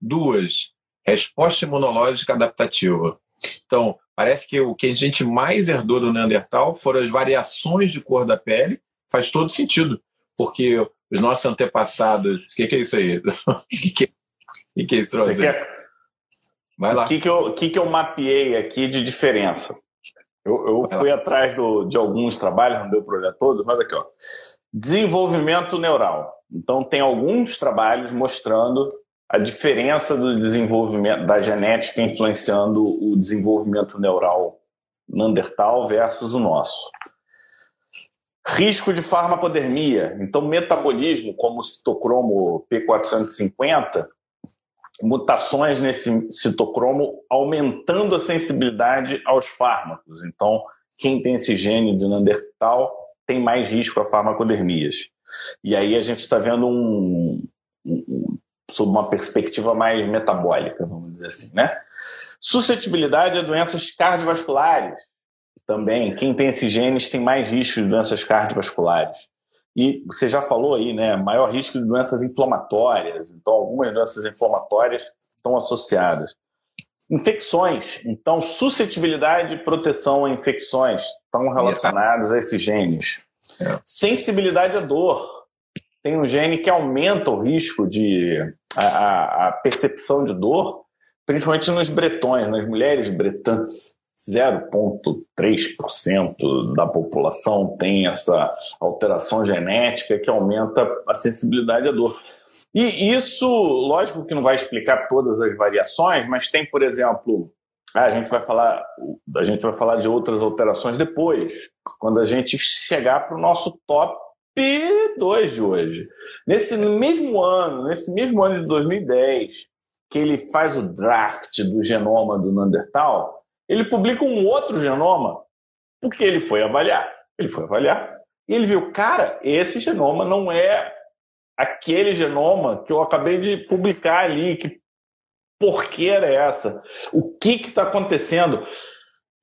Duas, resposta imunológica adaptativa. Então, parece que o que a gente mais herdou do Neandertal foram as variações de cor da pele. Faz todo sentido porque os nossos antepassados. O que, que, é isso aí? O que, que, que, é isso, Você quer... Vai lá. O que, que, eu, que, que eu mapeei aqui de diferença? Eu, eu fui atrás do, de alguns trabalhos, não deu para olhar todos, mas aqui, ó. Desenvolvimento neural. Então, tem alguns trabalhos mostrando a diferença do desenvolvimento da genética influenciando o desenvolvimento neural Neandertal versus o nosso. Risco de farmacodermia, então metabolismo, como o citocromo P450, mutações nesse citocromo aumentando a sensibilidade aos fármacos. Então, quem tem esse gene de Neandertal tem mais risco a farmacodermias. E aí a gente está vendo um, um, sob uma perspectiva mais metabólica, vamos dizer assim, né? Suscetibilidade a doenças cardiovasculares também, quem tem esses genes tem mais risco de doenças cardiovasculares. E você já falou aí, né? Maior risco de doenças inflamatórias. Então, algumas doenças inflamatórias estão associadas. Infecções. Então, suscetibilidade e proteção a infecções estão relacionados a esses genes. É. Sensibilidade à dor. Tem um gene que aumenta o risco de. a, a percepção de dor, principalmente nos bretões, nas mulheres bretantes. 0,3% da população tem essa alteração genética que aumenta a sensibilidade à dor. E isso, lógico que não vai explicar todas as variações, mas tem, por exemplo, ah, a gente vai falar, a gente vai falar de outras alterações depois, quando a gente chegar para o nosso top 2 de hoje. Nesse mesmo ano, nesse mesmo ano de 2010, que ele faz o draft do genoma do Neandertal, ele publica um outro genoma, porque ele foi avaliar. Ele foi avaliar e ele viu, cara, esse genoma não é aquele genoma que eu acabei de publicar ali. Que porqueira é essa? O que está acontecendo?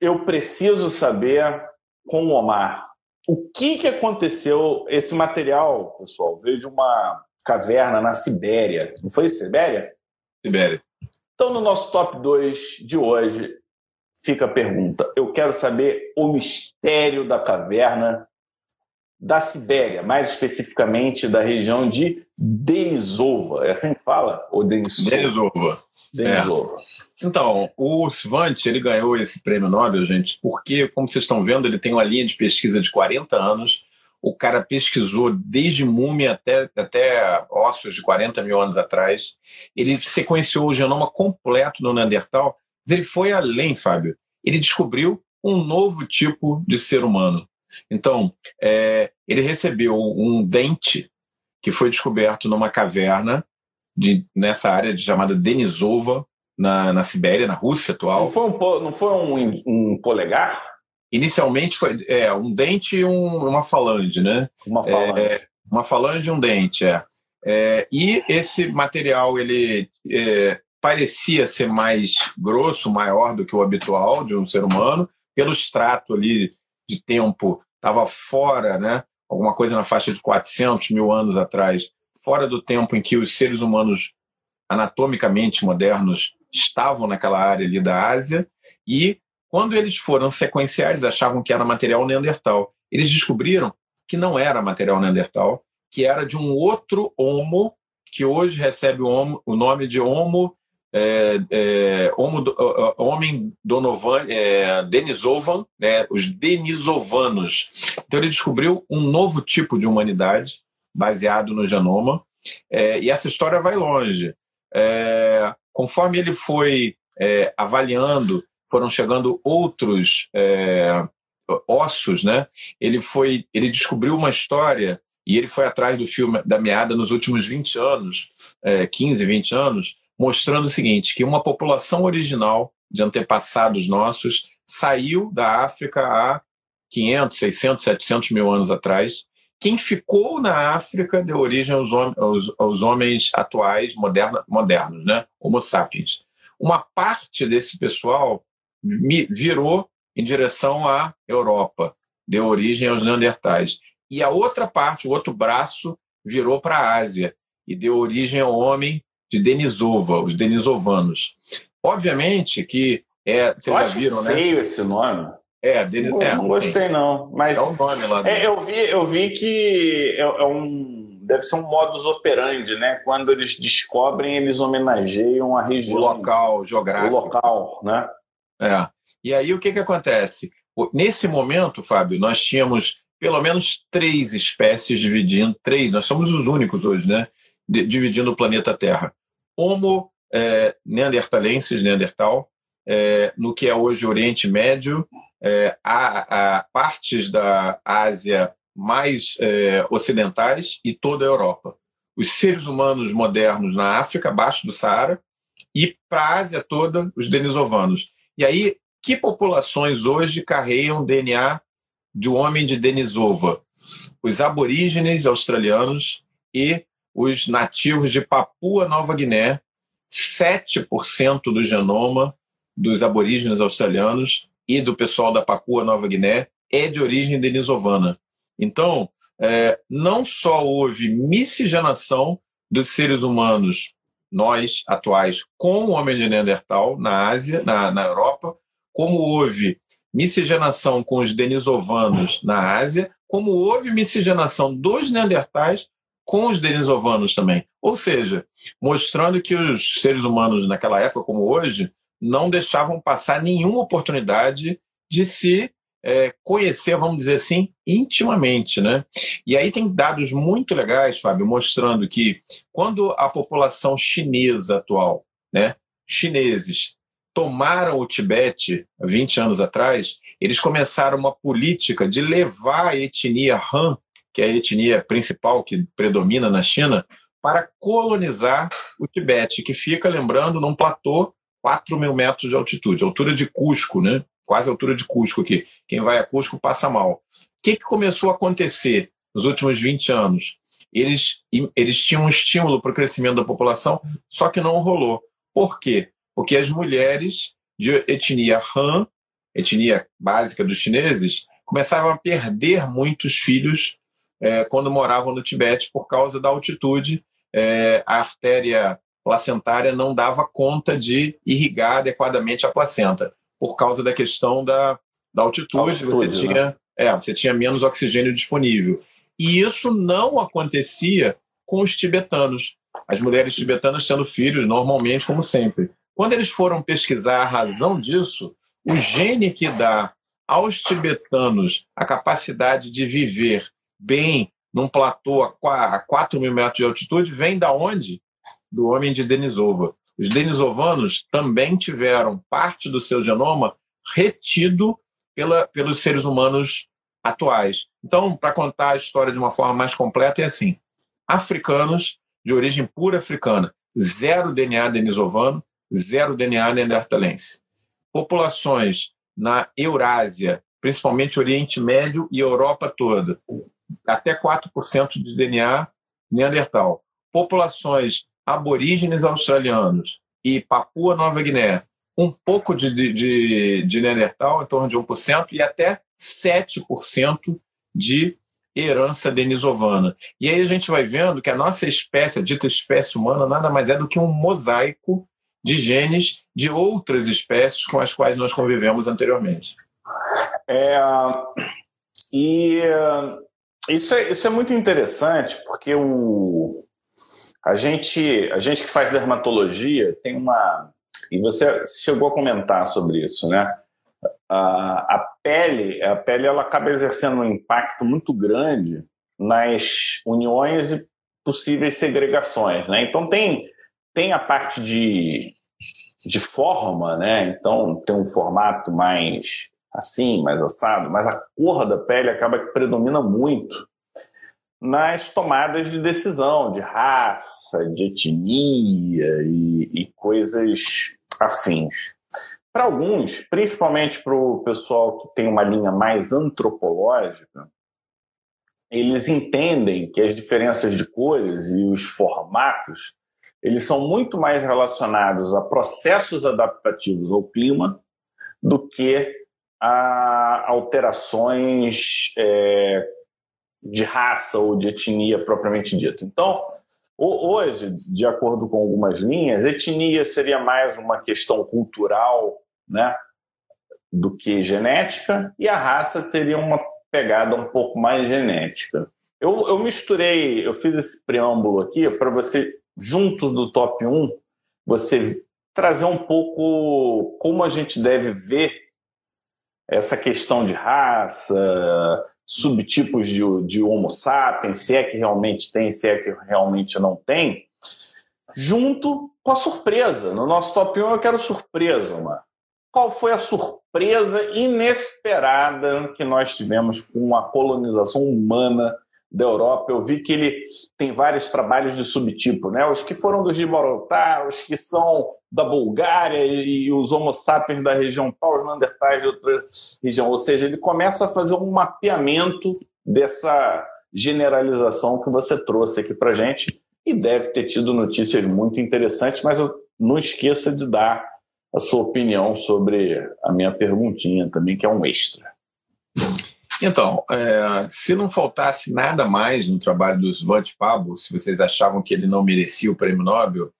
Eu preciso saber com o Omar. O que, que aconteceu? Esse material, pessoal, veio de uma caverna na Sibéria. Não foi Sibéria? Sibéria. Então, no nosso top 2 de hoje, fica a pergunta. Eu quero saber o mistério da caverna da Sibéria, mais especificamente da região de Denisova. É assim que fala? Ou Denisova? Denisova. Denisova. É. Então, o Svante, ele ganhou esse prêmio Nobel, gente, porque, como vocês estão vendo, ele tem uma linha de pesquisa de 40 anos. O cara pesquisou desde múmia até, até ossos de 40 mil anos atrás. Ele sequenciou o genoma completo do Neandertal ele foi além, Fábio. Ele descobriu um novo tipo de ser humano. Então, é, ele recebeu um dente que foi descoberto numa caverna de, nessa área de, chamada Denisova, na, na Sibéria, na Rússia atual. Não foi um, não foi um, um polegar? Inicialmente foi é, um dente e um, uma falange, né? Uma falange. É, uma falange e um dente, é. é. e esse material ele é, parecia ser mais grosso, maior do que o habitual de um ser humano, pelo extrato ali de tempo, estava fora, né? alguma coisa na faixa de 400 mil anos atrás, fora do tempo em que os seres humanos anatomicamente modernos estavam naquela área ali da Ásia, e quando eles foram sequenciar, eles achavam que era material neandertal. Eles descobriram que não era material neandertal, que era de um outro homo, que hoje recebe o, homo, o nome de Homo é, é, homem Donovan, é, Denisovan, né, os Denisovanos. Então ele descobriu um novo tipo de humanidade baseado no genoma É, e essa história vai longe. É, conforme ele foi é, avaliando, foram chegando outros ossos, né? Ele foi, ele descobriu uma história e ele foi atrás do filme da meada nos últimos 20 anos, é, 15, 20 anos, mostrando o seguinte, que uma população original de antepassados nossos saiu da África há 500, 600, 700 mil anos atrás. Quem ficou na África deu origem aos, aos, aos homens atuais, moderna, modernos, né? Homo sapiens. Uma parte desse pessoal virou em direção à Europa, deu origem aos Neandertais. E a outra parte, o outro braço, virou para a Ásia e deu origem ao homem de Denisova, os denisovanos. Obviamente que é, vocês eu já viram, né? feio esse nome. É, Denis, não, é, não gostei não, mas é o nome lá. É, eu vi, eu vi que é, é, um deve ser um modus operandi, né? Quando eles descobrem, eles homenageiam a região, o local geográfico, o local, né? É. E aí o que que acontece? Nesse momento, Fábio, nós tínhamos pelo menos três espécies dividindo, três, nós somos os únicos hoje, né? dividindo o planeta Terra. Homo é, neandertalenses, Neandertal, é, no que é hoje Oriente Médio, é, partes da Ásia mais é, ocidentais e toda a Europa. Os seres humanos modernos na África, abaixo do Saara, e para a Ásia toda, os denisovanos. E aí, que populações hoje carregam DNA do homem de Denisova? Os aborígenes australianos e os nativos de Papua Nova Guiné, 7% do genoma dos aborígenes australianos e do pessoal da Papua Nova Guiné é de origem denisovana. Então, é, não só houve miscigenação dos seres humanos, nós atuais, com o homem de Neandertal na Ásia, na, na Europa, como houve miscigenação com os denisovanos na Ásia, como houve miscigenação dos neandertais com os denisovanos também. Ou seja, mostrando que os seres humanos naquela época, como hoje, não deixavam passar nenhuma oportunidade de se é, conhecer, vamos dizer assim, intimamente. Né? E aí tem dados muito legais, Fábio, mostrando que quando a população chinesa atual, né, chineses, tomaram o Tibete 20 anos atrás, eles começaram uma política de levar a etnia Han, que é a etnia principal que predomina na China, para colonizar o Tibete, que fica, lembrando, num platô 4 mil metros de altitude, altura de Cusco, né? quase a altura de Cusco aqui. Quem vai a Cusco passa mal. O que, que começou a acontecer nos últimos 20 anos? Eles, eles tinham um estímulo para o crescimento da população, só que não rolou. Por quê? Porque as mulheres de etnia Han, etnia básica dos chineses, começavam a perder muitos filhos é, quando moravam no Tibete por causa da altitude. É, a artéria placentária não dava conta de irrigar adequadamente a placenta por causa da questão da, da altitude, altitude você, né? tinha, é, você tinha menos oxigênio disponível. E isso não acontecia com os tibetanos. As mulheres tibetanas tendo filhos, normalmente, como sempre. Quando eles foram pesquisar a razão disso, o gene que dá aos tibetanos a capacidade de viver bem num platô a 4 mil metros de altitude vem da onde? Do homem de Denisova. Os denisovanos também tiveram parte do seu genoma retido pela, pelos seres humanos atuais. Então, para contar a história de uma forma mais completa, é assim: africanos de origem pura africana, zero DNA denisovano, zero DNA neandertalense. Populações na Eurásia, principalmente Oriente Médio e Europa toda, até 4% de DNA neandertal. Populações aborígenes australianos e Papua Nova Guiné, um pouco de, de, de Neandertal, em torno de 1%, e até 7% de herança denisovana. E aí a gente vai vendo que a nossa espécie, a dita espécie humana, nada mais é do que um mosaico de genes de outras espécies com as quais nós convivemos anteriormente. É, e isso é, isso é muito interessante, porque o, a gente, a gente que faz dermatologia tem uma. E você chegou a comentar sobre isso, né? A, a pele, a pele ela acaba exercendo um impacto muito grande nas uniões e possíveis segregações. Né? Então, tem, tem a parte de, de forma, né? então tem um formato mais assim, mais assado, mas a cor da pele acaba que predomina muito nas tomadas de decisão, de raça, de etnia e, e coisas afins. Para alguns, principalmente para o pessoal que tem uma linha mais antropológica, eles entendem que as diferenças de cores e os formatos eles são muito mais relacionados a processos adaptativos ao clima do que a alterações é, de raça ou de etnia propriamente dita. Então, hoje, de acordo com algumas linhas, etnia seria mais uma questão cultural, né, do que genética, e a raça teria uma pegada um pouco mais genética. Eu, eu misturei, eu fiz esse preâmbulo aqui para você, junto do top 1, você trazer um pouco como a gente deve ver essa questão de raça, subtipos de, de Homo sapiens, se é que realmente tem, se é que realmente não tem, junto com a surpresa. No nosso top 1 eu quero surpresa, mano. Qual foi a surpresa inesperada que nós tivemos com a colonização humana da Europa, eu vi que ele tem vários trabalhos de subtipo, né? Os que foram do Gibraltar, os que são da Bulgária e os Homo sapiens da região tal, os Neandertais de outra região. Ou seja, ele começa a fazer um mapeamento dessa generalização que você trouxe aqui para gente e deve ter tido notícias muito interessantes, mas não esqueça de dar a sua opinião sobre a minha perguntinha também, que é um extra. Então, é, se não faltasse nada mais no trabalho do Svante Pabo, se vocês achavam que ele não merecia o prêmio Nobel,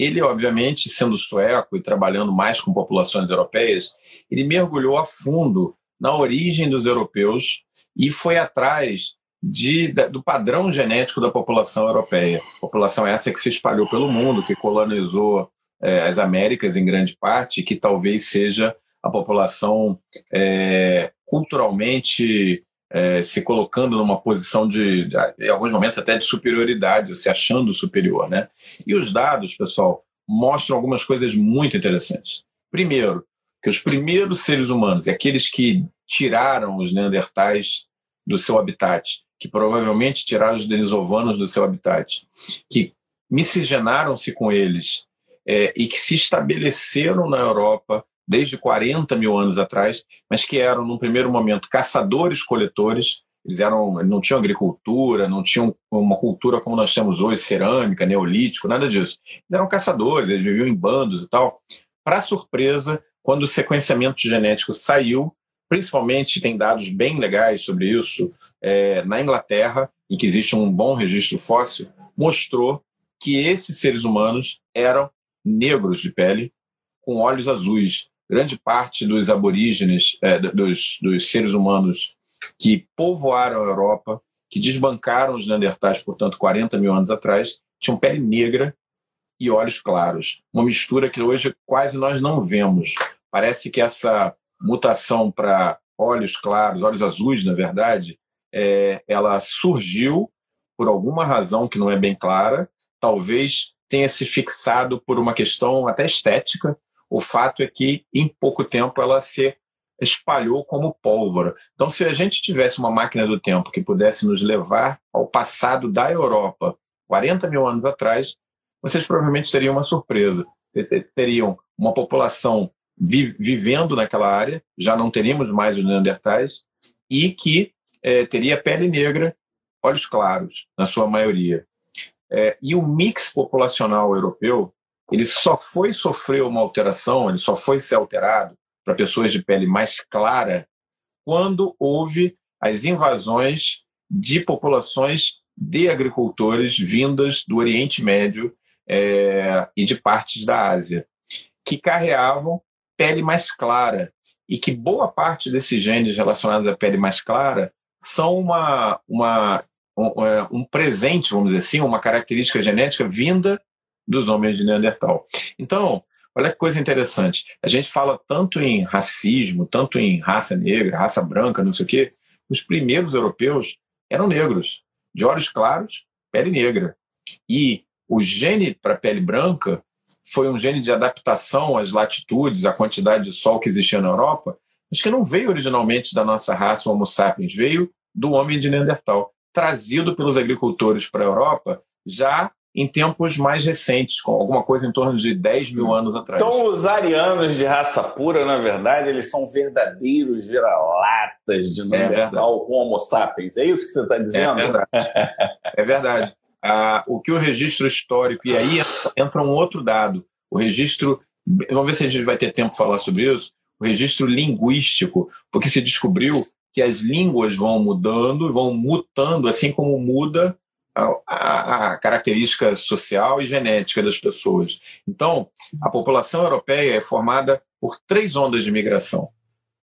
ele, obviamente, sendo sueco e trabalhando mais com populações europeias, ele mergulhou a fundo na origem dos europeus e foi atrás de, do padrão genético da população europeia. População essa que se espalhou pelo mundo, que colonizou é, as Américas em grande parte, que talvez seja a população é, culturalmente é, se colocando numa posição de, em alguns momentos até de superioridade, se achando superior, né? E os dados, pessoal, mostram algumas coisas muito interessantes. Primeiro, que os primeiros seres humanos, aqueles que tiraram os neandertais do seu habitat, que provavelmente tiraram os denisovanos do seu habitat, que miscigenaram-se com eles é, e que se estabeleceram na Europa desde 40 mil anos atrás, mas que eram, num primeiro momento, caçadores-coletores. Eles eram, não tinham agricultura, não tinham uma cultura como nós temos hoje, cerâmica, neolítico, nada disso. Eles eram caçadores, eles viviam em bandos e tal. Para surpresa, quando o sequenciamento genético saiu, principalmente tem dados bem legais sobre isso, é, na Inglaterra, em que existe um bom registro fóssil, mostrou que esses seres humanos eram negros de pele, com olhos azuis grande parte dos aborígenes, é, dos, dos seres humanos que povoaram a Europa, que desbancaram os Neandertais, portanto, 40 mil anos atrás, tinham pele negra e olhos claros. Uma mistura que hoje quase nós não vemos. Parece que essa mutação para olhos claros, olhos azuis, na verdade, é, ela surgiu por alguma razão que não é bem clara, talvez tenha se fixado por uma questão até estética, o fato é que, em pouco tempo, ela se espalhou como pólvora. Então, se a gente tivesse uma máquina do tempo que pudesse nos levar ao passado da Europa, 40 mil anos atrás, vocês provavelmente teriam uma surpresa. Teriam uma população vi vivendo naquela área, já não teríamos mais os neandertais, e que é, teria pele negra, olhos claros, na sua maioria. É, e o mix populacional europeu ele só foi sofrer uma alteração, ele só foi ser alterado para pessoas de pele mais clara quando houve as invasões de populações de agricultores vindas do Oriente Médio é, e de partes da Ásia, que carreavam pele mais clara e que boa parte desses genes relacionados à pele mais clara são uma, uma, um, é, um presente, vamos dizer assim, uma característica genética vinda dos homens de Neandertal. Então, olha que coisa interessante. A gente fala tanto em racismo, tanto em raça negra, raça branca, não sei o quê. Os primeiros europeus eram negros, de olhos claros, pele negra. E o gene para pele branca foi um gene de adaptação às latitudes, à quantidade de sol que existia na Europa, mas que não veio originalmente da nossa raça Homo sapiens, veio do homem de Neandertal, trazido pelos agricultores para a Europa já em tempos mais recentes, com alguma coisa em torno de 10 mil anos atrás. Então, os arianos de raça pura, na verdade, eles são verdadeiros vira-latas de é Neandertal é com Homo sapiens. É isso que você está dizendo? É verdade. é verdade. Ah, o que o registro histórico, e aí entra um outro dado, o registro, vamos ver se a gente vai ter tempo de falar sobre isso, o registro linguístico, porque se descobriu que as línguas vão mudando, vão mutando, assim como muda a, característica social e genética das pessoas. Então, a população europeia é formada por três ondas de migração.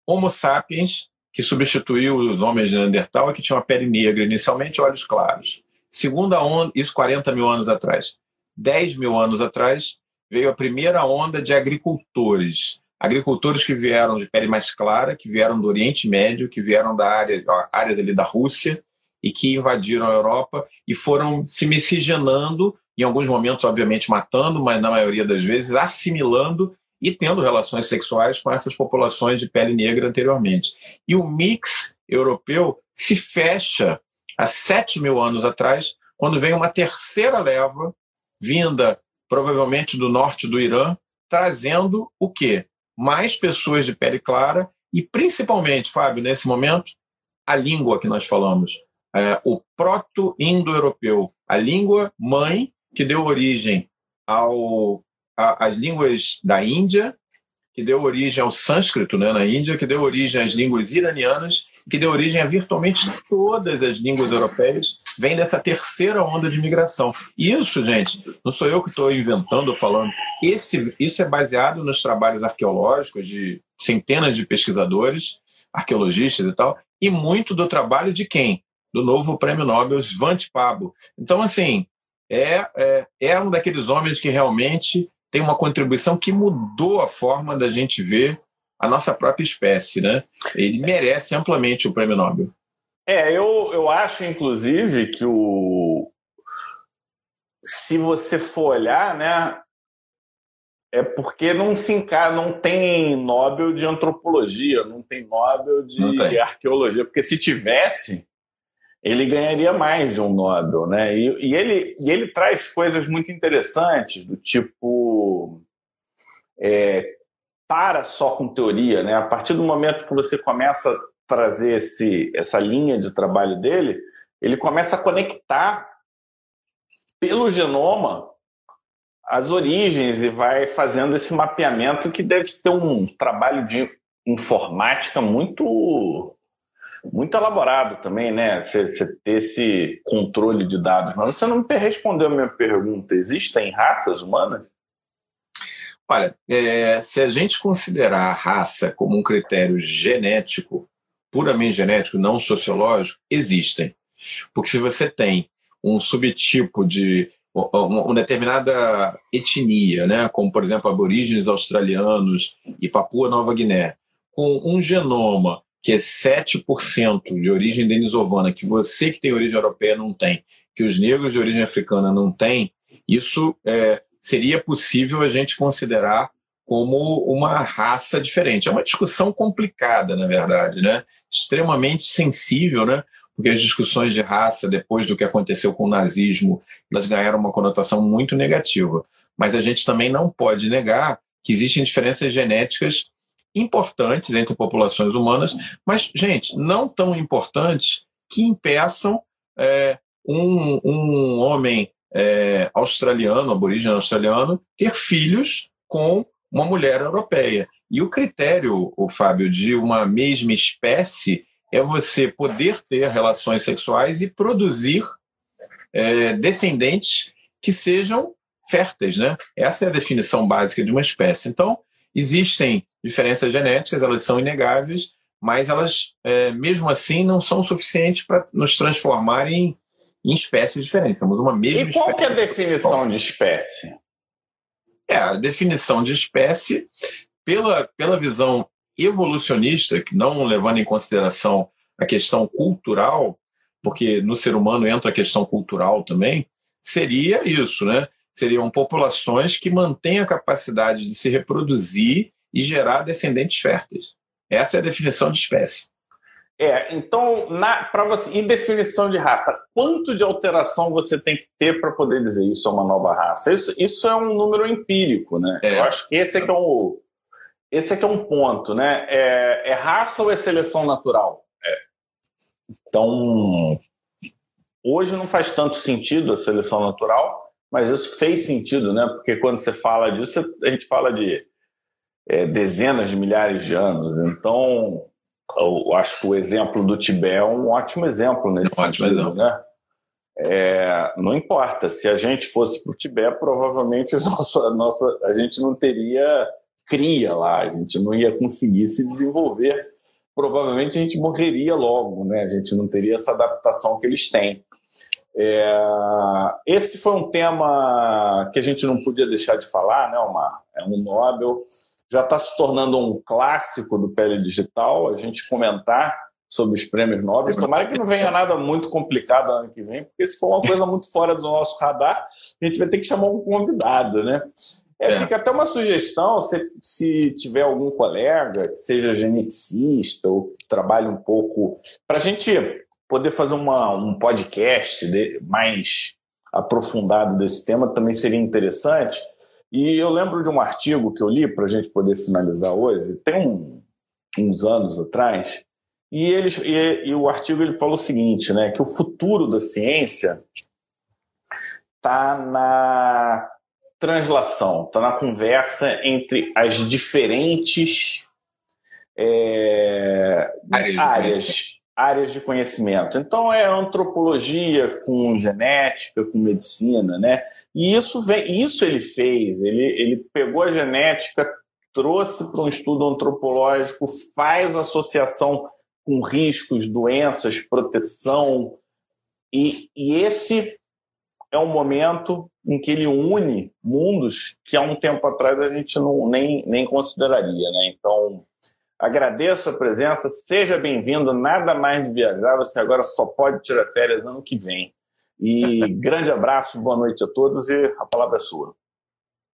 Homo sapiens, que substituiu os homens de Neandertal que tinha uma pele negra, inicialmente olhos claros. Segunda onda, isso 40 mil anos atrás. 10 mil anos atrás, veio a primeira onda de agricultores. Agricultores que vieram de pele mais clara, que vieram do Oriente Médio, que vieram da área, áreas ali da Rússia, e que invadiram a Europa e foram se miscigenando, em alguns momentos, obviamente, matando, mas na maioria das vezes assimilando e tendo relações sexuais com essas populações de pele negra anteriormente. E o mix europeu se fecha há sete mil anos atrás, quando vem uma terceira leva, vinda provavelmente do norte do Irã, trazendo o quê? Mais pessoas de pele clara e, principalmente, Fábio, nesse momento, a língua que nós falamos é, o proto-indo-europeu, a língua mãe que deu origem ao, às línguas da Índia, que deu origem ao sânscrito né, na Índia, que deu origem às línguas iranianas, que deu origem a virtualmente todas as línguas europeias, vem dessa terceira onda de migração. Isso, gente, não sou eu que estou inventando ou falando. Esse, isso é baseado nos trabalhos arqueológicos de centenas de pesquisadores, arqueologistas e tal, e muito do trabalho de quem? Do novo prêmio Nobel Svante Pabo. Então, assim, é, é, é um daqueles homens que realmente tem uma contribuição que mudou a forma da gente ver a nossa própria espécie, né? Ele merece amplamente o prêmio Nobel. É, eu, eu acho, inclusive, que o. Se você for olhar, né? É porque não se encara, não tem Nobel de antropologia, não tem Nobel de arqueologia, porque se tivesse, ele ganharia mais de um Nobel, né? E, e, ele, e ele traz coisas muito interessantes, do tipo. É, para só com teoria, né? A partir do momento que você começa a trazer esse, essa linha de trabalho dele, ele começa a conectar pelo genoma as origens e vai fazendo esse mapeamento que deve ter um trabalho de informática muito muito elaborado também, né? Você, ter esse controle de dados. Mas você não me respondeu a minha pergunta. Existem raças humanas? Olha, é, se a gente considerar a raça como um critério genético, puramente genético, não sociológico, existem. Porque se você tem um subtipo de uma determinada etnia, né, como por exemplo aborígenes australianos e Papua Nova Guiné, com um genoma que é 7% de origem denisovana, que você que tem origem europeia não tem, que os negros de origem africana não têm, isso é, seria possível a gente considerar como uma raça diferente. É uma discussão complicada, na verdade, né? extremamente sensível, né? porque as discussões de raça, depois do que aconteceu com o nazismo, elas ganharam uma conotação muito negativa. Mas a gente também não pode negar que existem diferenças genéticas importantes entre populações humanas, mas, gente, não tão importantes que impeçam é, um, um homem é, australiano, aborígene australiano, ter filhos com uma mulher europeia. E o critério, o Fábio, de uma mesma espécie é você poder ter relações sexuais e produzir é, descendentes que sejam férteis, né? Essa é a definição básica de uma espécie. Então, existem diferenças genéticas, elas são inegáveis, mas elas, é, mesmo assim, não são suficientes para nos transformar em, em, espécies diferentes. Somos uma mesma E qual espécie. é a definição de espécie? É, a definição de espécie, pela, pela visão evolucionista, não levando em consideração a questão cultural, porque no ser humano entra a questão cultural também, seria isso, né? Seriam populações que mantêm a capacidade de se reproduzir e gerar descendentes férteis. Essa é a definição de espécie. É, então, para você, e definição de raça, quanto de alteração você tem que ter para poder dizer isso é uma nova raça? Isso, isso é um número empírico, né? É. Eu acho que esse é que é um, esse é que é um ponto, né? É, é raça ou é seleção natural? É. Então, hoje não faz tanto sentido a seleção natural, mas isso fez sentido, né? Porque quando você fala disso, a gente fala de é, dezenas de milhares de anos. Então, eu acho que o exemplo do Tibete é um ótimo exemplo nesse é um sentido, exemplo. né? É, não importa, se a gente fosse para o Tibete, provavelmente nossa, nossa, a gente não teria cria lá, a gente não ia conseguir se desenvolver. Provavelmente a gente morreria logo, né? A gente não teria essa adaptação que eles têm. É, esse foi um tema que a gente não podia deixar de falar, né, Omar? É um Nobel já está se tornando um clássico do Pele Digital, a gente comentar sobre os prêmios Nobel. Tomara que não venha nada muito complicado ano que vem, porque se for uma coisa muito fora do nosso radar, a gente vai ter que chamar um convidado, né? É, é. Fica até uma sugestão, se, se tiver algum colega que seja geneticista ou que trabalhe um pouco, para a gente poder fazer uma, um podcast de, mais aprofundado desse tema, também seria interessante. E eu lembro de um artigo que eu li para a gente poder finalizar hoje, tem um, uns anos atrás, e, eles, e, e, o artigo ele falou o seguinte, né, que o futuro da ciência está na translação, está na conversa entre as diferentes é, áreas, áreas de conhecimento. Então é antropologia com genética, com medicina, né? E isso vem, isso ele fez. Ele, ele pegou a genética, trouxe para um estudo antropológico, faz associação com riscos, doenças, proteção. E, e esse é um momento em que ele une mundos que há um tempo atrás a gente não, nem, nem consideraria, né? Então Agradeço a presença, seja bem-vindo. Nada mais de viajar, você agora só pode tirar férias ano que vem. E grande abraço, boa noite a todos e a palavra é sua.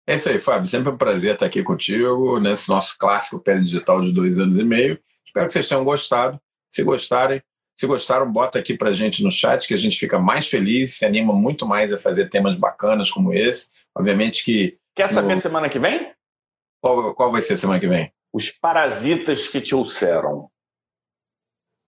É isso aí, Fábio. Sempre um prazer estar aqui contigo nesse nosso clássico Pele Digital de dois anos e meio. Espero que vocês tenham gostado. Se gostarem, se gostaram, bota aqui pra gente no chat que a gente fica mais feliz, se anima muito mais a fazer temas bacanas como esse. Obviamente que. Quer saber no... semana que vem? Qual, qual vai ser semana que vem? Os parasitas que te ulceram?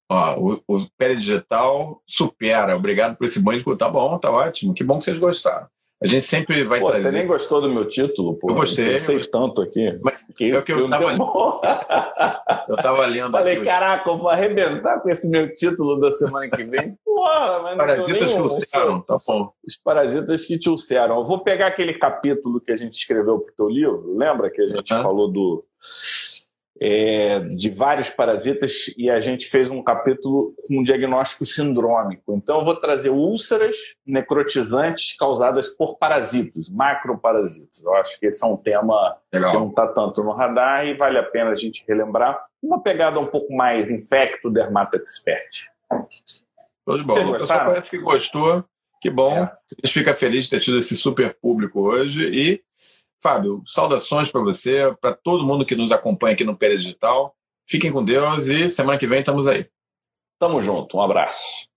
Ó, o, o Pele Digital supera. Obrigado por esse banho. Tá bom, tá ótimo. Que bom que vocês gostaram. A gente sempre vai pô, trazer. Você nem gostou do meu título, pô. Eu gostei. Eu pensei tanto aqui. Mas que é o que eu, tava... eu tava lendo. Falei, aqui, caraca, eu vou arrebentar com esse meu título da semana que vem. Porra, mas Parasitas que ulceram, tá bom. Os parasitas que te ulceram. Eu vou pegar aquele capítulo que a gente escreveu pro teu livro. Lembra que a gente falou do é, de vários parasitas e a gente fez um capítulo com um diagnóstico sindrômico. Então, eu vou trazer úlceras necrotizantes causadas por parasitos, macroparasitos. Eu acho que esse é um tema Legal. que não está tanto no radar e vale a pena a gente relembrar. Uma pegada um pouco mais infecto dermato expert. Show de bola. O pessoal parece que gostou. Que bom. É. A gente fica feliz de ter tido esse super público hoje e Fábio, saudações para você, para todo mundo que nos acompanha aqui no Pérez Digital. Fiquem com Deus e semana que vem estamos aí. Tamo junto, um abraço.